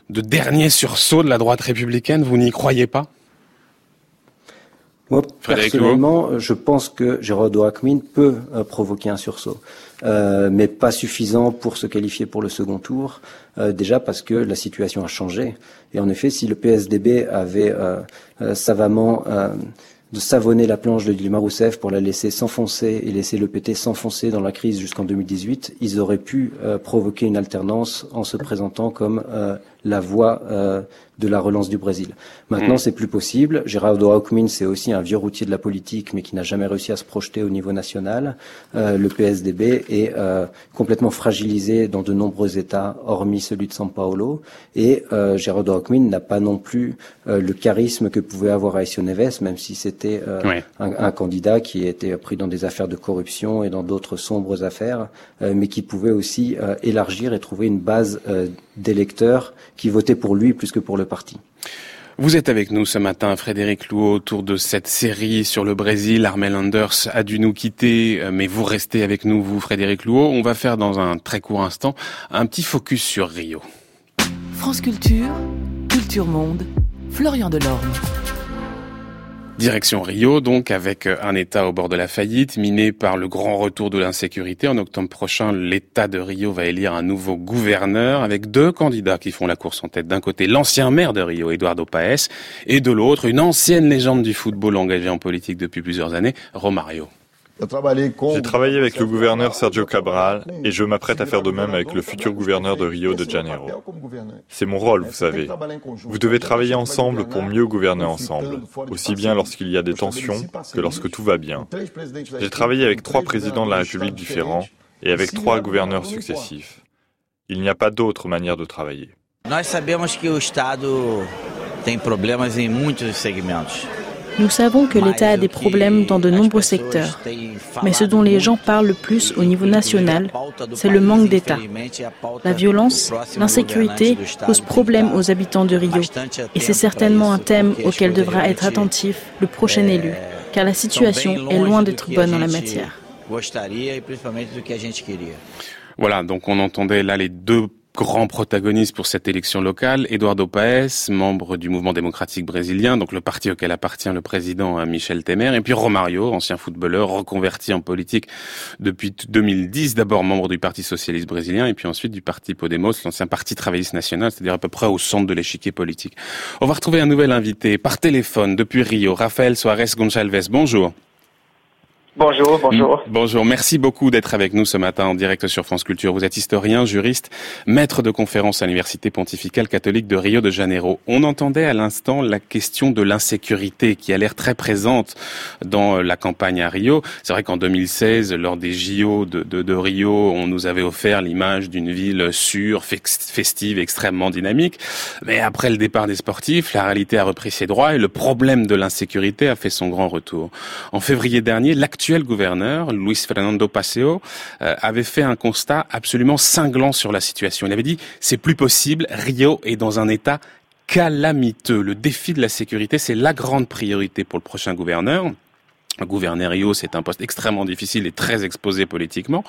S1: de dernier sursaut de la droite républicaine. Vous n'y croyez pas?
S4: Moi, personnellement, je pense que Gérard Ackmin peut euh, provoquer un sursaut, euh, mais pas suffisant pour se qualifier pour le second tour. Euh, déjà parce que la situation a changé. Et en effet, si le PSDB avait savamment de savonner la planche de Dilma Rousseff pour la laisser s'enfoncer et laisser le PT s'enfoncer dans la crise jusqu'en 2018, ils auraient pu provoquer une alternance en se présentant comme la voie de la relance du Brésil. Maintenant, mm. c'est plus possible. Gerardo Alckmin, c'est aussi un vieux routier de la politique, mais qui n'a jamais réussi à se projeter au niveau national. Euh, le PSDB est euh, complètement fragilisé dans de nombreux États, hormis celui de São Paulo. Et euh, Gerardo Alckmin n'a pas non plus euh, le charisme que pouvait avoir Aécio Neves, même si c'était euh, un, un, candidat qui était pris dans des affaires de corruption et dans d'autres sombres affaires, mais qui pouvait aussi élargir et trouver une base d'électeurs qui votaient pour lui plus que pour le parti.
S1: Vous êtes avec nous ce matin, Frédéric Louot, autour de cette série sur le Brésil. Armel Anders a dû nous quitter, euh, mais vous restez avec nous, vous, Frédéric Louot. On va faire dans un très court instant un petit focus sur Rio.
S5: France Culture, Culture Monde, Florian Delorme.
S1: Direction Rio, donc, avec euh, un État au bord de la faillite, miné par le grand retour de l'insécurité. En octobre prochain, l'État de Rio va élire un nouveau gouverneur avec deux candidats qui font la course en tête. D'un côté, l'ancien maire de Rio, Eduardo Paes, et de l'autre, une ancienne légende du football engagée en politique depuis plusieurs années, Romario.
S6: J'ai travaillé avec le gouverneur Sergio Cabral et je m'apprête à faire de même avec le futur gouverneur de Rio de Janeiro. C'est mon rôle, vous savez. Vous devez travailler ensemble pour mieux gouverner ensemble, aussi bien lorsqu'il y a des tensions que lorsque tout va bien. J'ai travaillé avec trois présidents de la République différents et avec trois gouverneurs successifs. Il n'y a pas d'autre manière de travailler.
S7: Nós sabemos que problemas em muitos segmentos.
S2: Nous savons que l'État a des problèmes dans de nombreux secteurs, mais ce dont les gens parlent le plus au niveau national, c'est le manque d'État. La violence, l'insécurité posent problème aux habitants de Rio, et c'est certainement un thème auquel devra être attentif le prochain élu, car la situation est loin d'être bonne en la matière.
S1: Voilà, donc on entendait là les deux grand protagoniste pour cette élection locale, Eduardo Paes, membre du mouvement démocratique brésilien, donc le parti auquel appartient le président hein, Michel Temer, et puis Romario, ancien footballeur reconverti en politique depuis 2010, d'abord membre du Parti socialiste brésilien, et puis ensuite du Parti Podemos, l'ancien Parti travailliste national, c'est-à-dire à peu près au centre de l'échiquier politique. On va retrouver un nouvel invité par téléphone depuis Rio, Rafael Suarez Gonçalves. Bonjour.
S8: Bonjour, bonjour.
S1: Bonjour, merci beaucoup d'être avec nous ce matin en direct sur France Culture. Vous êtes historien, juriste, maître de conférence à l'Université pontificale catholique de Rio de Janeiro. On entendait à l'instant la question de l'insécurité qui a l'air très présente dans la campagne à Rio. C'est vrai qu'en 2016, lors des JO de, de, de, Rio, on nous avait offert l'image d'une ville sûre, festive, extrêmement dynamique. Mais après le départ des sportifs, la réalité a repris ses droits et le problème de l'insécurité a fait son grand retour. En février dernier, l'actuel gouverneur, Luis Fernando Paseo, euh, avait fait un constat absolument cinglant sur la situation. Il avait dit c'est plus possible, Rio est dans un état calamiteux. Le défi de la sécurité, c'est la grande priorité pour le prochain gouverneur. Gouverner Rio, c'est un poste extrêmement difficile et très exposé politiquement.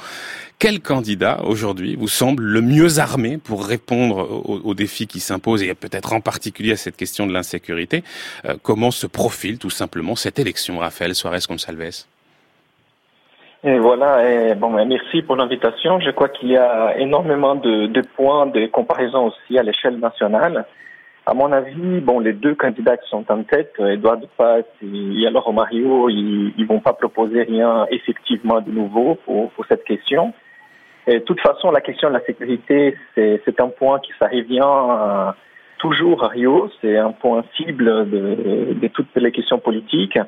S1: Quel candidat aujourd'hui vous semble le mieux armé pour répondre aux, défis qui s'imposent et peut-être en particulier à cette question de l'insécurité? Euh, Comment se profile tout simplement cette élection, Raphaël Suarez Gonçalves?
S8: Et voilà, bon, merci pour l'invitation. Je crois qu'il y a énormément de, de, points de comparaison aussi à l'échelle nationale. À mon avis, bon, les deux candidats qui sont en tête, Edouard Paz et alors Mario, ils, ils vont pas proposer rien effectivement de nouveau pour, pour cette question. Et de toute façon, la question de la sécurité, c'est un point qui revient toujours à Rio. C'est un point cible de, de, toutes les questions politiques.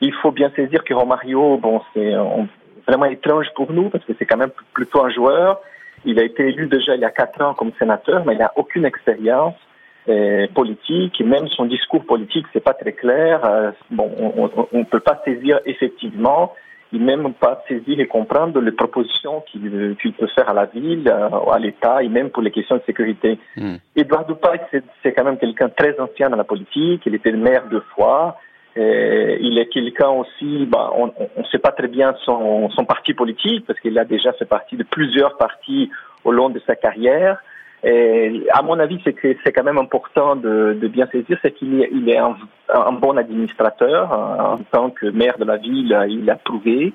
S8: Il faut bien saisir que Romario, bon, c'est vraiment étrange pour nous parce que c'est quand même plutôt un joueur. Il a été élu déjà il y a quatre ans comme sénateur, mais il n'a aucune expérience euh, politique. même son discours politique, c'est pas très clair. Euh, bon, on ne peut pas saisir effectivement, et même pas saisir et comprendre les propositions qu'il peut faire à la ville, euh, à l'État, et même pour les questions de sécurité. Mm. Edouard Dupac, c'est quand même quelqu'un très ancien dans la politique. Il était le maire deux fois. Euh, il est quelqu'un aussi, bah, on ne sait pas très bien son, son parti politique parce qu'il a déjà fait partie de plusieurs partis au long de sa carrière. Et à mon avis, c'est que c'est quand même important de, de bien saisir, c'est qu'il est, il est un, un, bon administrateur. En tant que maire de la ville, il a prouvé.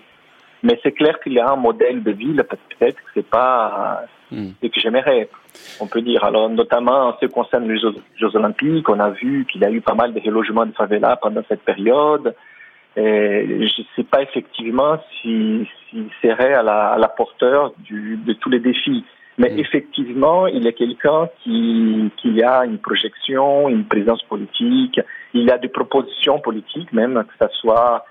S8: Mais c'est clair qu'il y a un modèle de ville, peut-être que c'est pas hmm. ce que j'aimerais, on peut dire. Alors, notamment en ce qui concerne les Jeux, Olympiques, on a vu qu'il y a eu pas mal de relogements de favelas pendant cette période. Et je ne sais pas effectivement s'il si serait à la, à la porteur du, de tous les défis. Mais mm. effectivement, il est quelqu'un qui, qui a une projection, une présence politique, il a des propositions politiques même, que ce soit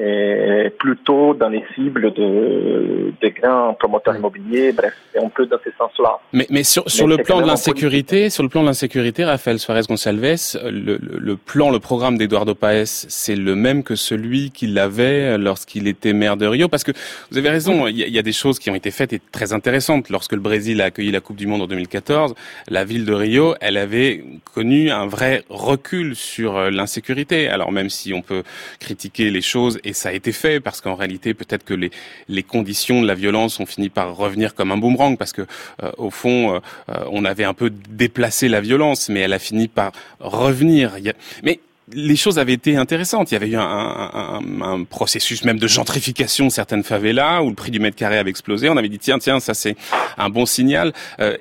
S8: et plutôt dans les cibles de, des grands promoteurs immobiliers. Bref, c'est un peu dans ce sens-là.
S1: Mais, mais sur, sur le plan de l'insécurité, sur le plan de l'insécurité, Raphaël Suarez Gonçalves, le, le, plan, le programme d'Eduardo Paes, c'est le même que celui qu'il avait lorsqu'il était maire de Rio. Parce que vous avez raison, il y, y, a des choses qui ont été faites et très intéressantes. Lorsque le Brésil a accueilli la Coupe du Monde en 2014, la ville de Rio, elle avait connu un vrai recul sur l'insécurité. Alors même si on peut critiquer les choses et ça a été fait parce qu'en réalité peut-être que les, les conditions de la violence ont fini par revenir comme un boomerang parce que euh, au fond euh, euh, on avait un peu déplacé la violence mais elle a fini par revenir. Mais les choses avaient été intéressantes. Il y avait eu un, un, un, processus même de gentrification certaines favelas où le prix du mètre carré avait explosé. On avait dit tiens tiens ça c'est un bon signal.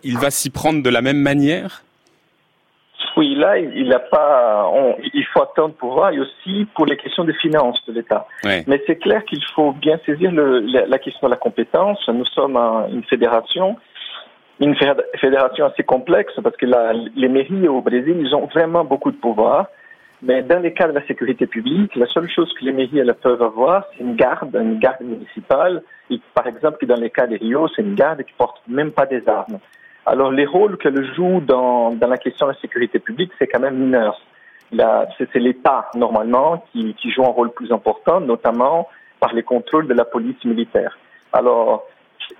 S1: il va s'y prendre de la même manière
S8: oui, là, il n'a pas. il faut attendre pour voir, et aussi pour les questions de finances de l'État. Mais c'est clair qu'il faut bien saisir le, la, question de la compétence. Nous sommes une fédération, une fédération assez complexe parce que la, les mairies au Brésil, ils ont vraiment beaucoup de pouvoir. Mais dans les cas de la sécurité publique, la seule chose que les mairies elles peuvent avoir, c'est une garde, une garde municipale. Et par exemple, dans les cas des Rio, c'est une garde qui porte même pas des armes. Alors, les rôles qu'elle joue dans, dans la question de la sécurité publique, c'est quand même mineur. C'est l'État, normalement, qui, qui joue un rôle plus important, notamment par les contrôles de la police militaire. Alors,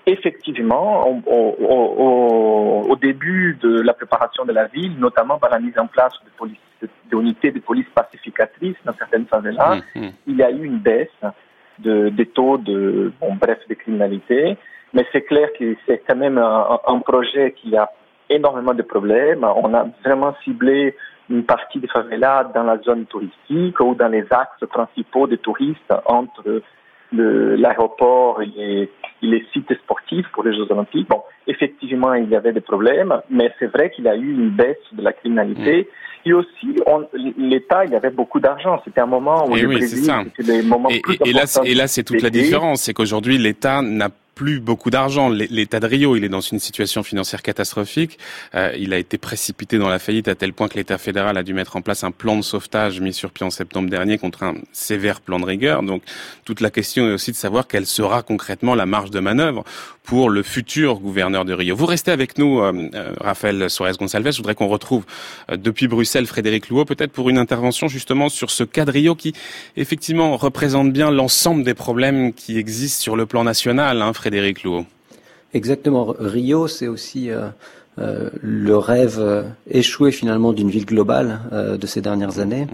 S8: effectivement, au, au, au, début de la préparation de la ville, notamment par la mise en place d'unités de, de police pacificatrices dans certaines favelas, mmh, mmh. il y a eu une baisse de, des taux de, bon, bref, de criminalité. Mais c'est clair que c'est quand même un, un, projet qui a énormément de problèmes. On a vraiment ciblé une partie des favelas dans la zone touristique ou dans les axes principaux des touristes entre l'aéroport et, les sites sportifs pour les Jeux Olympiques. Bon, effectivement, il y avait des problèmes, mais c'est vrai qu'il y a eu une baisse de la criminalité. Mm. Et aussi, l'État, il y avait beaucoup d'argent. C'était un moment où et le oui, c'était des moments
S1: et, plus et, là, et là, c'est toute la différence. C'est qu'aujourd'hui, l'État n'a plus beaucoup d'argent. L'État de Rio, il est dans une situation financière catastrophique. Euh, il a été précipité dans la faillite à tel point que l'État fédéral a dû mettre en place un plan de sauvetage mis sur pied en septembre dernier contre un sévère plan de rigueur. Donc toute la question est aussi de savoir quelle sera concrètement la marge de manœuvre pour le futur gouverneur de Rio. Vous restez avec nous, euh, euh Raphaël Suarez Gonçalves. Je voudrais qu'on retrouve euh, depuis Bruxelles Frédéric Louot, peut-être pour une intervention justement sur ce cas de Rio qui effectivement représente bien l'ensemble des problèmes qui existent sur le plan national. Hein, Frédéric Louot.
S4: Exactement. Rio, c'est aussi euh, euh, le rêve euh, échoué finalement d'une ville globale de ces dernières années,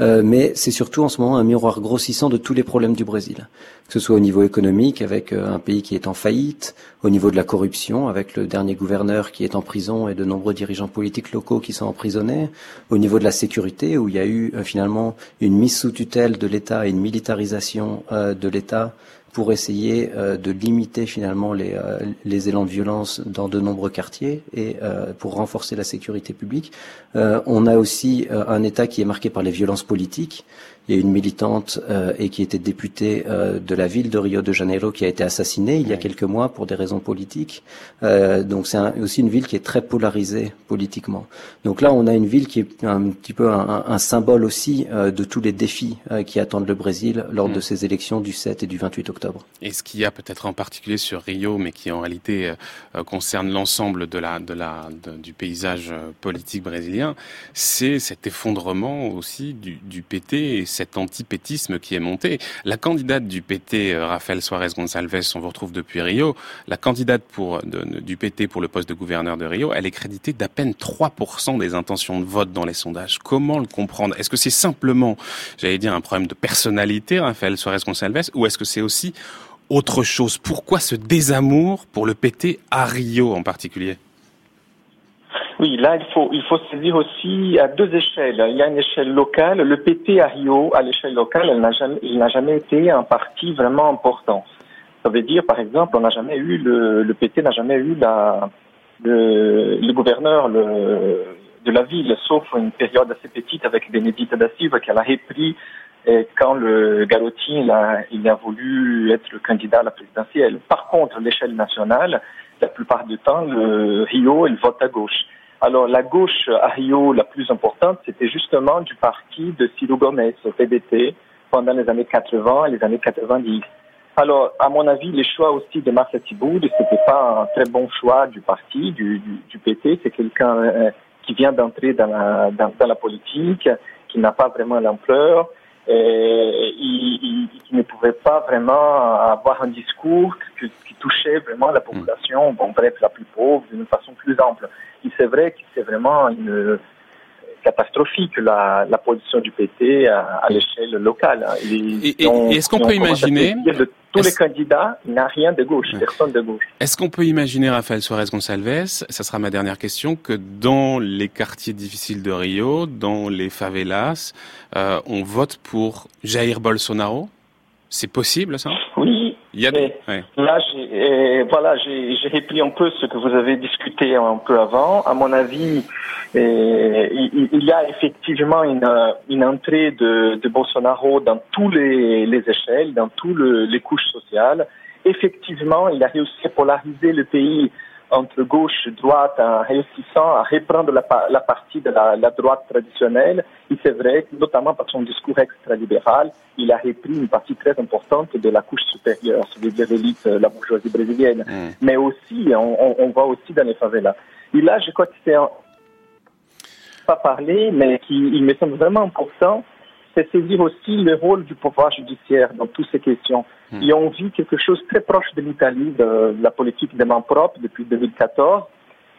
S4: mmh. mais c'est surtout en ce moment un miroir grossissant de tous les problèmes du Brésil, que ce soit au niveau économique avec un pays qui est en faillite, au niveau de la corruption avec le dernier gouverneur qui est en prison et de nombreux dirigeants politiques locaux qui sont emprisonnés, au niveau de la sécurité où il y a eu finalement une mise sous tutelle de l'État et une militarisation de l'État pour essayer euh, de limiter finalement les, euh, les élans de violence dans de nombreux quartiers et euh, pour renforcer la sécurité publique. on a aussi un État qui est marqué par les violences politiques il y a une militante euh, et qui était députée euh, de la ville de Rio de Janeiro qui a été assassinée il y a quelques mois pour des raisons politiques. Euh, donc c'est aussi une ville qui est très polarisée politiquement. Donc là, on a une ville qui est un petit peu un, un symbole aussi de tous les défis qui attendent le Brésil lors de mm. ces élections du 7 et du 28 octobre.
S1: Et ce qu'il y a peut-être en particulier sur Rio, mais qui en réalité concerne l'ensemble de la, de la, du paysage politique brésilien, c'est cet effondrement aussi du, du PT et cet antipétisme qui est monté. La candidate du PT, euh, Rafael Suarez Gonçalves, on vous retrouve depuis Rio, la candidate du PT pour le poste de gouverneur de Rio, elle est créditée d'à peine 3% des intentions de vote dans les sondages. Comment le comprendre? Est-ce que c'est simplement, j'allais dire, un problème de personnalité, Rafael Suarez Gonçalves, ou est-ce que c'est aussi autre chose? Pourquoi ce désamour pour le PT à Rio en particulier?
S8: Oui, là, il faut, il faut dire aussi à deux échelles. Il y a une échelle locale. Le PT à Rio, à l'échelle locale, elle jamais, il n'a jamais été un parti vraiment important. Ça veut dire, par exemple, on n'a jamais eu le, le PT n'a jamais eu la, le, le gouverneur de la ville, sauf une période assez petite avec Benedita da Silva qu'elle a repris quand le Galotti il a, il a voulu être le candidat à la présidentielle. Par contre, l'échelle nationale, la plupart du temps, le Rio, il vote à gauche. Alors, la gauche à Rio, la plus importante, c'était justement du parti de Ciro Gomes, au PDT, pendant les années 80 et les années 90. Alors, à mon avis, les choix aussi de Marcel Thibault, c'était pas un très bon choix du parti, du, du, PT. C'est quelqu'un euh, qui vient d'entrer dans la, dans la politique, qui n'a pas vraiment l'ampleur, et il, ne pouvait pas vraiment avoir un discours qui, qui touchait vraiment la population, bon bref, la plus pauvre, d'une façon plus ample. Et c'est vrai que c'est vraiment une catastrophique la, la position du PT à, à l'échelle locale.
S1: Et, et, est-ce qu'on peut imaginer
S8: de tous les candidats, il n'y a rien de gauche, personne de gauche.
S1: Est-ce qu'on peut imaginer, Rafael Suarez Gonçalves, ça sera ma dernière question, que dans les quartiers difficiles de Rio, dans les favelas, euh, on vote pour Jair Bolsonaro? C'est possible ça?
S8: Oui,
S1: il y a
S8: des... Là, j'ai, voilà, j'ai, j'ai repris un peu ce que vous avez discuté un peu avant. À mon avis, il, il, y a effectivement une, une entrée de, de Bolsonaro dans tous les, les échelles, dans toutes les couches sociales. Effectivement, il a réussi à polariser le pays entre gauche et droite en réussissant à reprendre la, la partie de la, la, droite traditionnelle. Et c'est vrai, notamment par son discours extra-libéral, il a repris une partie très importante de la couche supérieure, de l'élite, la bourgeoisie brésilienne. Mm. Mais aussi, on, on, voit aussi dans les favelas. Et là, je crois que c'est pas parlé, mais qui il me semble vraiment important, c'est saisir aussi le rôle du pouvoir judiciaire dans toutes ces questions. Hmm. Et on vit quelque chose très proche de l'Italie, de, la politique des mains propres depuis 2014.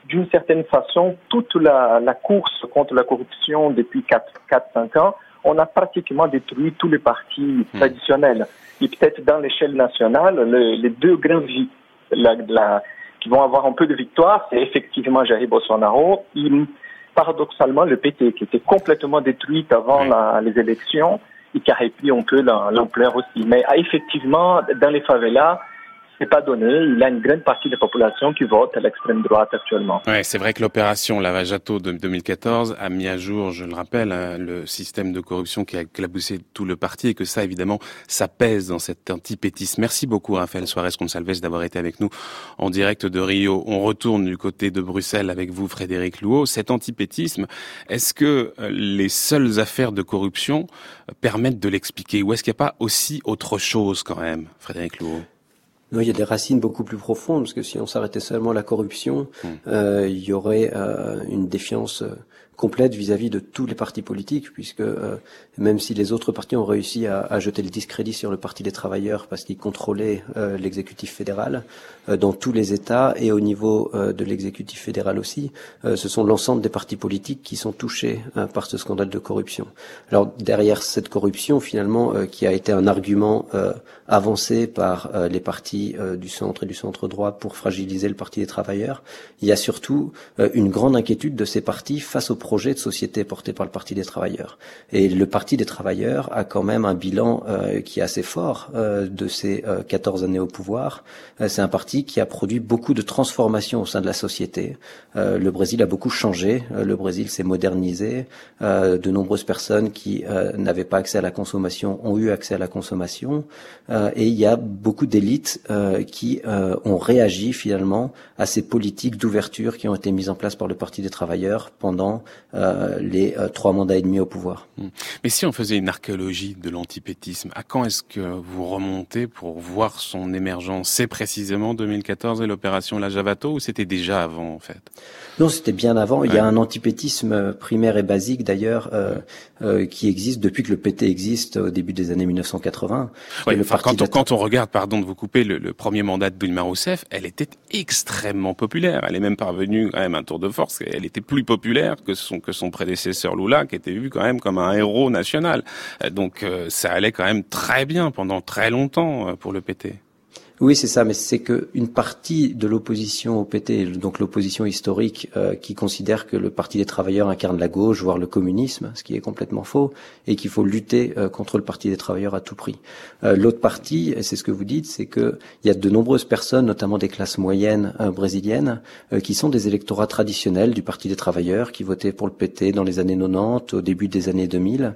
S8: D'une certaine façon, toute la, la, course contre la corruption depuis 4-5 ans, on a pratiquement détruit tous les partis hmm. traditionnels. Et peut-être dans l'échelle nationale, le, les deux grands vies la, la, qui vont avoir un peu de victoire, c'est effectivement Jair Bolsonaro. Il, paradoxalement le PT, qui était complètement détruite avant la, les élections et qui a un peu l'ampleur aussi. Mais ah, effectivement, dans les favelas, c'est pas donné. Il y a une grande partie de la population qui vote à l'extrême droite actuellement.
S1: Ouais, c'est vrai que l'opération Lavajato de 2014 a mis à jour, je le rappelle, hein, le système de corruption qui a éclaboussé tout le parti et que ça, évidemment, ça pèse dans cet antipétisme. Merci beaucoup, Raphaël Suarez Consalves, d'avoir été avec nous en direct de Rio. On retourne du côté de Bruxelles avec vous, Frédéric Louot. Cet antipétisme, est-ce que euh, les seules affaires de corruption euh, permettent de l'expliquer ou est-ce qu'il n'y a pas aussi autre chose quand même, Frédéric Louot
S4: non, il y a des racines beaucoup plus profondes, parce que si on s'arrêtait seulement à la corruption, hmm. euh, il y aurait euh, une défiance euh, complète vis-à-vis de tous les partis politiques, puisque euh, même si les autres partis ont réussi à, à, jeter le discrédit sur le Parti des travailleurs parce qu'ils contrôlaient euh, l'exécutif fédéral, euh, dans tous les États et au niveau de l'exécutif fédéral aussi, ce sont l'ensemble des partis politiques qui sont touchés par ce scandale de corruption. Alors derrière cette corruption, finalement, qui a été un argument avancé par les partis du centre et du centre droit pour fragiliser le Parti des travailleurs, il y a surtout une grande inquiétude de ces partis face aux projet de société porté par le Parti des travailleurs. Et le Parti des travailleurs a quand même un bilan euh, qui est assez fort euh, de ces 14 euh, années au pouvoir. C'est un parti qui a produit beaucoup de transformations au sein de la société. le Brésil a beaucoup changé. le Brésil s'est modernisé. de nombreuses personnes qui n'avaient pas accès à la consommation ont eu accès à la consommation. et il y a beaucoup d'élites qui ont réagi finalement à ces politiques d'ouverture qui ont été mises en place par le Parti des travailleurs pendant euh, les euh, trois mandats et demi au pouvoir. Hmm.
S1: Mais si on faisait une archéologie de l'antipétisme, à quand est-ce que vous remontez pour voir son émergence? C'est précisément 2014 et l'opération La Javato ou c'était déjà avant en fait?
S4: Non, c'était bien avant. Il y a un antipétisme primaire et basique d'ailleurs euh, euh, qui existe depuis que le PT existe au début des années 1980.
S1: quand, on, quand, on, regarde, pardon de vous couper, le, le premier mandat de Dilma Rousseff, elle était extrêmement populaire. Elle est même parvenue quand même un tour de force. Elle était plus populaire que son que son prédécesseur Lula, qui était vu quand même comme un héros national. Euh, donc euh, ça allait quand même très bien pendant très longtemps euh, pour le PT.
S4: Oui, c'est ça, mais c'est que une partie de l'opposition au PT, donc l'opposition historique, euh, qui considère que le Parti des travailleurs incarne la gauche, voire le communisme, ce qui est complètement faux, et qu'il faut lutter euh, contre le Parti des travailleurs à tout prix. Euh, l'autre partie, et c'est ce que vous dites, c'est que il y a de nombreuses personnes, notamment des classes moyennes brésiliennes, qui sont des électorats traditionnels du Parti des travailleurs, qui votaient pour le PT dans les années 90, au début des années 2000,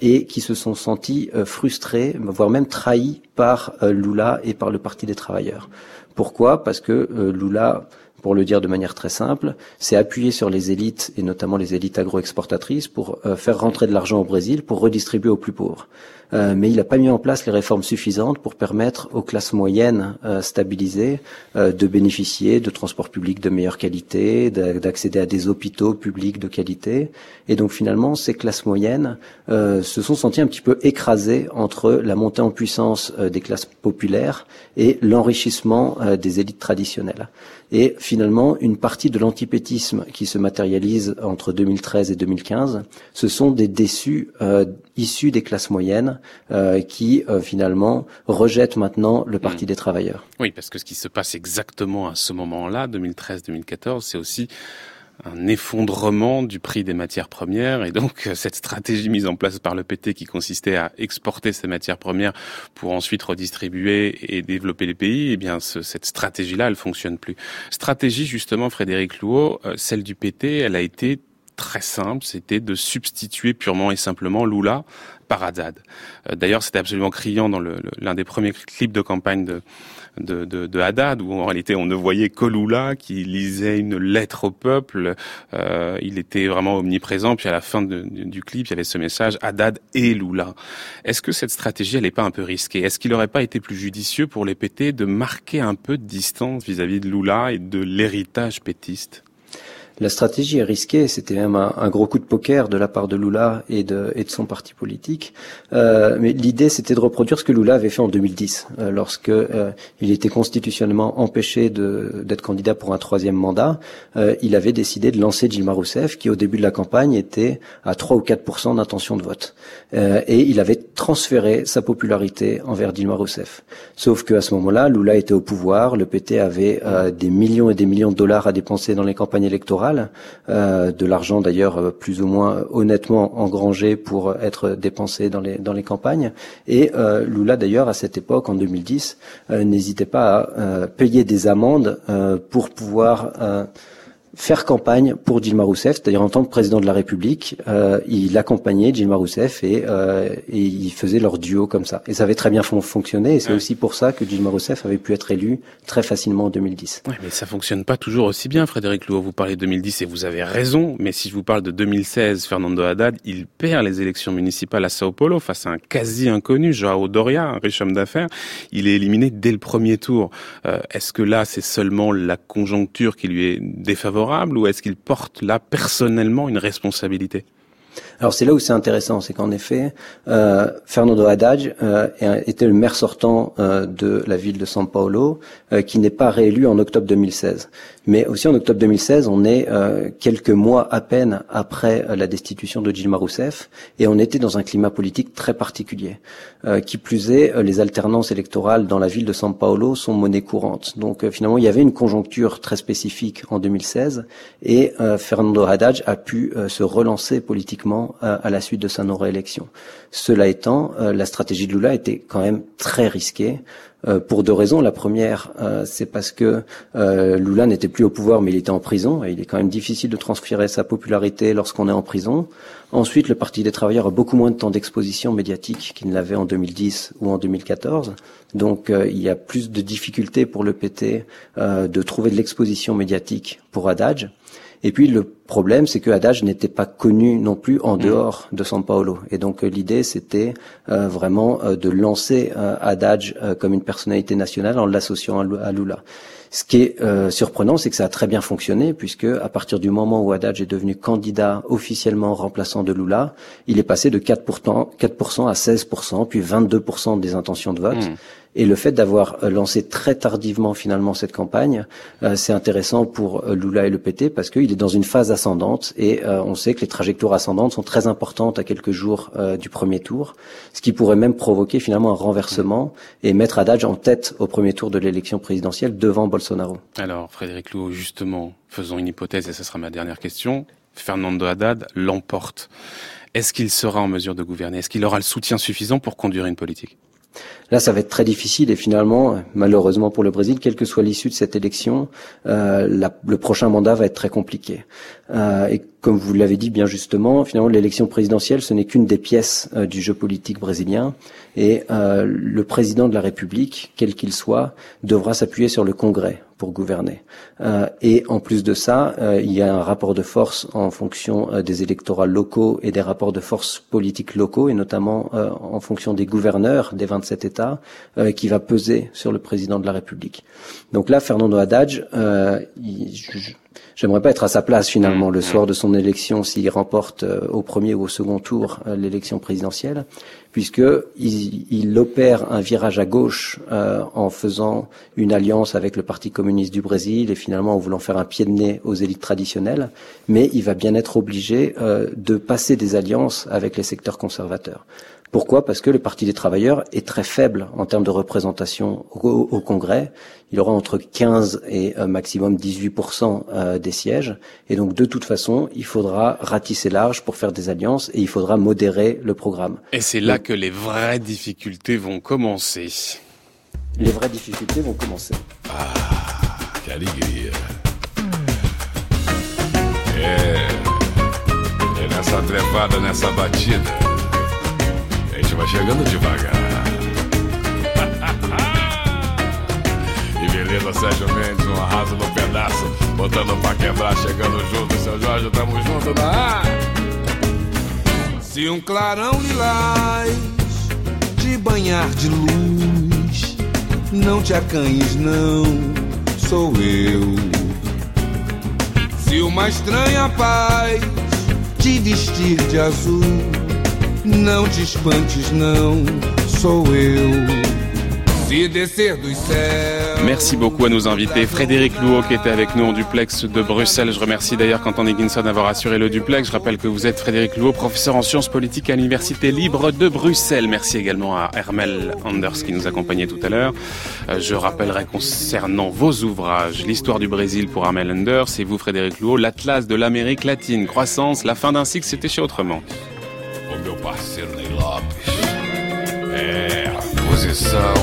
S4: et qui se sont sentis frustrés, voire même trahis par Lula et par le Parti des travailleurs. Pourquoi? Parce que euh, Lula, pour le dire de manière très simple, s'est appuyé sur les élites, et notamment les élites agroexportatrices, pour euh, faire rentrer de l'argent au Brésil pour redistribuer aux plus pauvres. Euh, mais il n'a pas mis en place les réformes suffisantes pour permettre aux classes moyennes euh, stabilisées de bénéficier de transports publics de meilleure qualité, d'accéder à des hôpitaux publics de qualité. Et donc finalement, ces classes moyennes se sont senties un petit peu écrasées entre la montée en puissance des classes populaires et l'enrichissement des élites traditionnelles. Et finalement, une partie de l'antipétisme qui se matérialise entre 2013 et 2015, ce sont des déçus issus des classes moyennes euh, qui euh, finalement rejettent maintenant le Parti hmm. des travailleurs.
S1: Oui, parce que ce qui se passe exactement à ce moment-là, 2013-2014, c'est aussi un effondrement du prix des matières premières et donc euh, cette stratégie mise en place par le PT qui consistait à exporter ces matières premières pour ensuite redistribuer et développer les pays, eh bien cette stratégie-là, elle fonctionne plus. Stratégie justement, Frédéric Louot, celle du PT, elle a été très simple, c'était de substituer purement et simplement Lula par Haddad. Euh, d'ailleurs, c'était absolument criant dans l'un des premiers clips de campagne de, de, de, Haddad, où en réalité on ne voyait que Lula qui lisait une lettre au peuple. Euh, il était vraiment omniprésent. Puis à la fin du clip, il y avait ce message Haddad et Lula. Est-ce que cette stratégie, elle n'est pas un peu risquée? Est-ce qu'il n'aurait pas été plus judicieux pour les PT de marquer un peu de distance vis à -vis de Lula et de l'héritage pétiste?
S4: La stratégie est risquée, c'était même un, gros coup de poker de la part de Lula et de, son parti politique. Euh, mais l'idée, c'était de reproduire ce que Lula avait fait en 2010, euh, lorsque euh, il était constitutionnellement empêché d'être candidat pour un troisième mandat. Euh, il avait décidé de lancer Dilma Rousseff, qui au début de la campagne était à 3 ou 4% d'intention de vote, et il avait transféré sa popularité envers Dilma Rousseff. Sauf qu'à ce moment-là, Lula était au pouvoir, le PT avait des millions et des millions de dollars à dépenser dans les campagnes électorales euh, de l'argent d'ailleurs euh, plus ou moins honnêtement engrangé pour être dépensé dans les dans les campagnes. Et euh, Lula d'ailleurs à cette époque en 2010 n'hésitait pas à payer des amendes pour pouvoir faire campagne pour Dilma Rousseff, c'est-à-dire en tant que président de la République, euh, il accompagnait Dilma Rousseff et, euh, et il faisait leur duo comme ça. Et ça avait très bien fonctionné et c'est aussi pour ça que Dilma Rousseff avait pu être élu très facilement en 2010.
S1: Oui, mais ça fonctionne pas toujours aussi bien, Frédéric Louot. Vous parlez de 2010 et vous avez raison, mais si je vous parle de 2016, Fernando Haddad, il perd les élections municipales à Sao Paulo face à un quasi inconnu, Joao Doria, un riche homme d'affaires. Il est éliminé dès le premier tour. Euh, Est-ce que là, c'est seulement la conjoncture qui lui est défavorable ou est-ce qu'il porte là personnellement une responsabilité?
S4: Alors c'est là où c'est intéressant, c'est qu'en effet, euh, Fernando Haddad euh, était le maire sortant euh, de la ville de São Paulo, euh, qui n'est pas réélu en octobre 2016. Mais aussi en octobre 2016, on est euh, quelques mois à peine après la destitution de Dilma Rousseff, et on était dans un climat politique très particulier. qui plus est, les alternances électorales dans la ville de São Paulo sont monnaie courante. Donc finalement, il y avait une conjoncture très spécifique en 2016, et Fernando Haddad a pu se relancer politiquement à la suite de sa non-réélection. Cela étant, euh, la stratégie de Lula était quand même très risquée. Euh, pour deux raisons. La première, euh, c'est parce que Lula n'était plus au pouvoir, mais il était en prison, et il est quand même difficile de transférer sa popularité lorsqu'on est en prison. Ensuite, le Parti des travailleurs a beaucoup moins de temps d'exposition médiatique qu'il ne l'avait en 2010 ou en 2014. Donc, il y a plus de difficultés pour le PT de trouver de l'exposition médiatique pour Haddad. Et puis le problème, c'est que Haddad n'était pas connu non plus en mm. dehors de São Paulo. Et donc euh, l'idée, c'était euh, vraiment euh, de lancer Haddad comme une personnalité nationale en l'associant à Lula. Ce qui est surprenant, c'est que ça a très bien fonctionné, puisque à partir du moment où Haddad est devenu candidat officiellement remplaçant de Lula, il est passé de 4%, 4 à 16%, puis 22% des intentions de vote. Mm. Et le fait d'avoir euh, lancé très tardivement finalement cette campagne, euh, c'est intéressant pour euh, Lula et le PT parce qu'il est dans une phase ascendante et on sait que les trajectoires ascendantes sont très importantes à quelques jours du premier tour, ce qui pourrait même provoquer finalement un renversement et mettre Haddad en tête au premier tour de l'élection présidentielle devant Bolsonaro.
S1: Alors Frédéric Lou, justement, faisons une hypothèse et ce sera ma dernière question. Fernando Haddad l'emporte. Est-ce qu'il sera en mesure de gouverner? Est-ce qu'il aura le soutien suffisant pour conduire une politique?
S4: Là, ça va être très difficile et finalement, malheureusement pour le Brésil, quelle que soit l'issue de cette élection, euh, le prochain mandat va être très compliqué. Euh, et comme vous l'avez dit bien justement, finalement, l'élection présidentielle, ce n'est qu'une des pièces euh, du jeu politique brésilien. Et euh, le président de la République, quel qu'il soit, devra s'appuyer sur le Congrès pour gouverner. Euh, et en plus de ça, euh, il y a un rapport de force en fonction des électorats locaux et des rapports de force politiques locaux, et notamment en fonction des gouverneurs des 27 États, qui va peser sur le président de la République. Donc là, Fernando Haddad, il, J'aimerais pas être à sa place finalement le mmh. soir de son élection s'il remporte euh, au premier ou au second tour euh, l'élection présidentielle, puisque il, opère un virage à gauche euh, en faisant une alliance avec le Parti communiste du Brésil et finalement en voulant faire un pied de nez aux élites traditionnelles, mais il va bien être obligé de passer des alliances avec les secteurs conservateurs. Pourquoi? Parce que le Parti des travailleurs est très faible en termes de représentation au, Congrès. Il aura entre 15 et un maximum 18% euh, des sièges. Et donc, de toute façon, il faudra ratisser large pour faire des alliances et il faudra modérer le programme.
S1: Et c'est là que les vraies difficultés vont commencer.
S4: Les vraies difficultés vont commencer.
S9: Ah, quelle alegria. É, é nessa trepada, nessa batida. Vai chegando devagar. e beleza, Sérgio Mendes, um arraso no pedaço, botando pra quebrar, chegando junto, seu Jorge, tamo junto na. Se um clarão lilás te banhar de luz, não te acanhes, não, sou eu. Se uma estranha paz te vestir de azul
S1: Merci beaucoup à nos invités. Frédéric Louot qui était avec nous en duplex de Bruxelles. Je remercie d'ailleurs Quentin Higginson d'avoir assuré le duplex. Je rappelle que vous êtes Frédéric Louot, professeur en sciences politiques à l'Université libre de Bruxelles. Merci également à Hermel Anders qui nous accompagnait tout à l'heure. Euh, je rappellerai concernant vos ouvrages, l'histoire du Brésil pour Hermel Anders et vous Frédéric Louot, l'Atlas de l'Amérique latine, croissance, la fin d'un cycle, c'était chez Autrement.
S9: Meu parceiro Ney Lopes. É a posição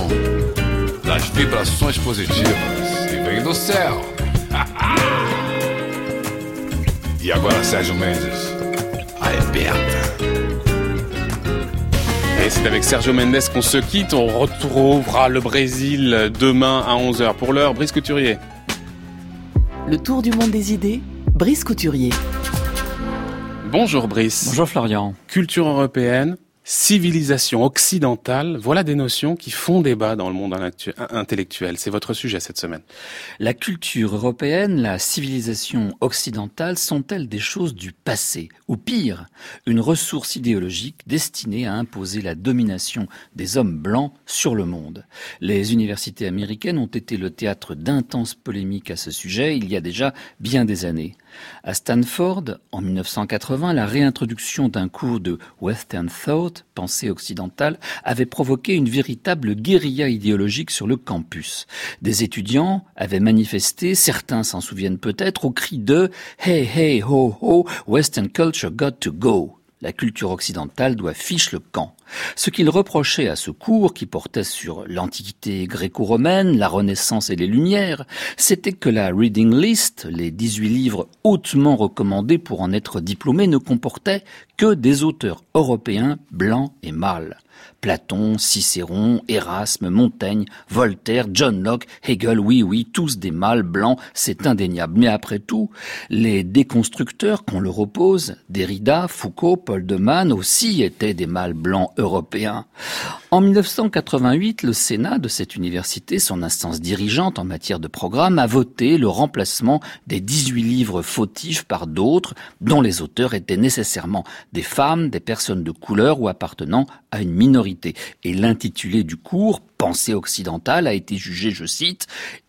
S9: das vibrações positivas e vem do céu. e agora Sérgio Mendes, arrebenta.
S1: Et c'est avec Sergio Mendes qu'on se quitte. On retrouvera le Brésil demain à 11h. Pour l'heure, Brice Couturier.
S5: Le tour du monde des idées, Brice Couturier.
S1: Bonjour Brice.
S10: Bonjour Florian.
S1: Culture européenne, civilisation occidentale, voilà des notions qui font débat dans le monde intellectuel. C'est votre sujet cette semaine.
S10: La culture européenne, la civilisation occidentale sont-elles des choses du passé? Ou pire, une ressource idéologique destinée à imposer la domination des hommes blancs sur le monde? Les universités américaines ont été le théâtre d'intenses polémiques à ce sujet il y a déjà bien des années. À Stanford, en 1980, la réintroduction d'un cours de Western Thought, pensée occidentale, avait provoqué une véritable guérilla idéologique sur le campus. Des étudiants avaient manifesté, certains s'en souviennent peut-être, au cri de Hey, hey, ho, ho, Western culture got to go. La culture occidentale doit fiche le camp. Ce qu'il reprochait à ce cours, qui portait sur l'Antiquité gréco-romaine, la Renaissance et les Lumières, c'était que la reading list, les 18 livres hautement recommandés pour en être diplômé, ne comportait que des auteurs européens blancs et mâles. Platon, Cicéron, Erasme, Montaigne, Voltaire, John Locke, Hegel, oui, oui, tous des mâles blancs, c'est indéniable. Mais après tout, les déconstructeurs qu'on leur oppose, Derrida, Foucault, Paul de Man aussi étaient des mâles blancs européen. En 1988, le Sénat de cette université, son instance dirigeante en matière de programme, a voté le remplacement des 18 livres fautifs par d'autres dont les auteurs étaient nécessairement des femmes, des personnes de couleur ou appartenant à une minorité. Et l'intitulé du cours, Pensée occidentale, a été jugé, je cite,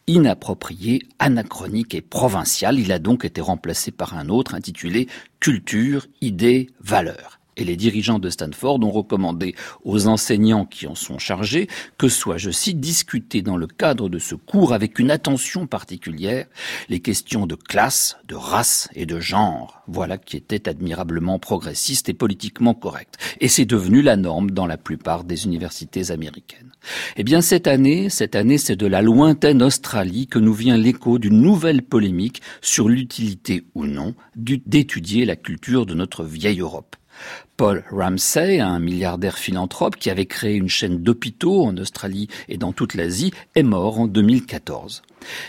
S10: inapproprié, anachronique et provincial. Il a donc été remplacé par un autre intitulé Culture, idées, valeurs et les dirigeants de Stanford ont recommandé aux enseignants qui en sont chargés que soit, je cite, discuté dans le cadre de ce cours avec une attention particulière les questions de classe, de race et de genre. Voilà qui était admirablement progressiste et politiquement correct. Et c'est devenu la norme dans la plupart des universités américaines. Eh bien, cette année, cette année, c'est de la lointaine Australie que nous vient l'écho d'une nouvelle polémique sur l'utilité ou non d'étudier la culture de notre vieille Europe. Paul Ramsey, un milliardaire philanthrope qui avait créé une chaîne d'hôpitaux en Australie et dans toute l'Asie, est mort en 2014.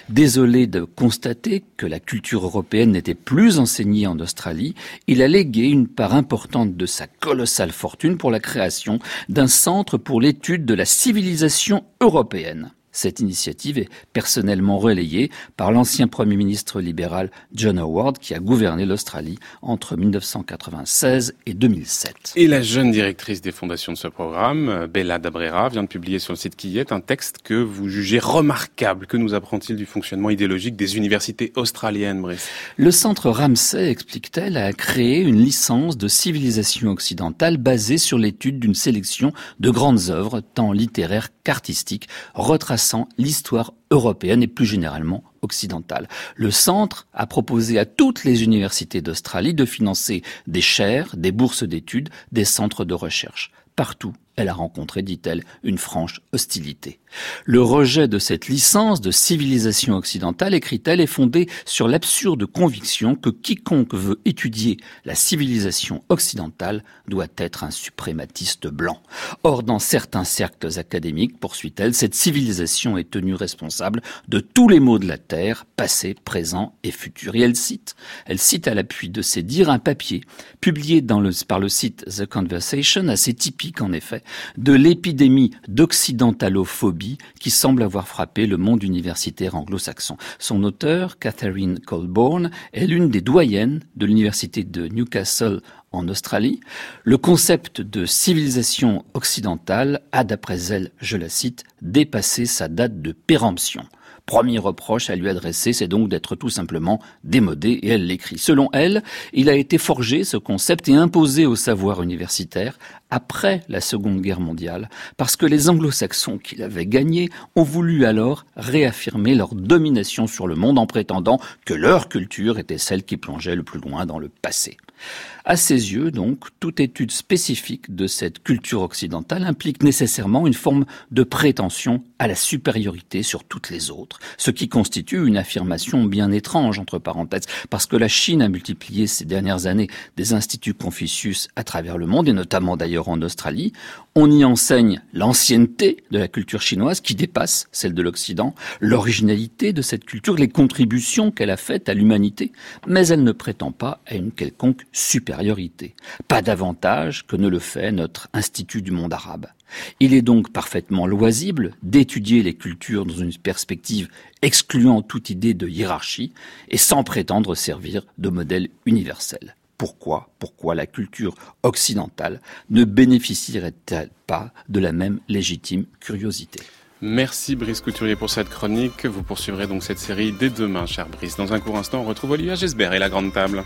S10: Désolé de constater que la culture européenne n'était plus enseignée en Australie, il a légué une part importante de sa colossale fortune pour la création d'un centre pour l'étude de la civilisation européenne. Cette initiative est personnellement relayée par l'ancien Premier ministre libéral John Howard qui a gouverné l'Australie entre 1996 et 2007.
S1: Et la jeune directrice des fondations de ce programme, Bella Dabrera, vient de publier sur le site Quillette un texte que vous jugez remarquable. Que nous apprend-il du fonctionnement idéologique des universités australiennes, Brice?
S10: Le centre Ramsay, explique-t-elle, a créé une licence de civilisation occidentale basée sur l'étude d'une sélection de grandes œuvres, tant littéraires qu'artistiques, retracées l'histoire européenne et plus généralement occidentale. Le centre a proposé à toutes les universités d'Australie de financer des chaires, des bourses d'études, des centres de recherche. Partout, elle a rencontré, dit-elle, une franche hostilité. Le rejet de cette licence de civilisation occidentale, écrit-elle, est fondé sur l'absurde conviction que quiconque veut étudier la civilisation occidentale doit être un suprématiste blanc. Or, dans certains cercles académiques, poursuit-elle, cette civilisation est tenue responsable de tous les maux de la terre, passé, présent et futur. Et elle cite, elle cite à l'appui de ses dires un papier publié dans le, par le site The Conversation, assez typique en effet, de l'épidémie d'occidentalophobie qui semble avoir frappé le monde universitaire anglo-saxon. Son auteur, Catherine Colborne, est l'une des doyennes de l'université de Newcastle en Australie. Le concept de civilisation occidentale a, d'après elle, je la cite, dépassé sa date de péremption. Premier reproche à lui adresser, c'est donc d'être tout simplement démodé, et elle l'écrit. Selon elle, il a été forgé, ce concept, et imposé au savoir universitaire après la Seconde Guerre mondiale, parce que les anglo-saxons qui l'avaient gagné ont voulu alors réaffirmer leur domination sur le monde en prétendant que leur culture était celle qui plongeait le plus loin dans le passé. À ses yeux, donc, toute étude spécifique de cette culture occidentale implique nécessairement une forme de prétention à la supériorité sur toutes les autres, ce qui constitue une affirmation bien étrange, entre parenthèses, parce que la Chine a multiplié ces dernières années des instituts Confucius à travers le monde, et notamment d'ailleurs en Australie. On y enseigne l'ancienneté de la culture chinoise qui dépasse celle de l'Occident, l'originalité de cette culture, les contributions qu'elle a faites à l'humanité, mais elle ne prétend pas à une quelconque supériorité. Pas davantage que ne le fait notre Institut du monde arabe. Il est donc parfaitement loisible d'étudier les cultures dans une perspective excluant toute idée de hiérarchie et sans prétendre servir de modèle universel pourquoi, pourquoi la culture occidentale ne bénéficierait-elle pas de la même légitime curiosité?
S1: Merci Brice Couturier pour cette chronique. Vous poursuivrez donc cette série dès demain, cher Brice. Dans un court instant, on retrouve Olivia Gesbert et la grande table.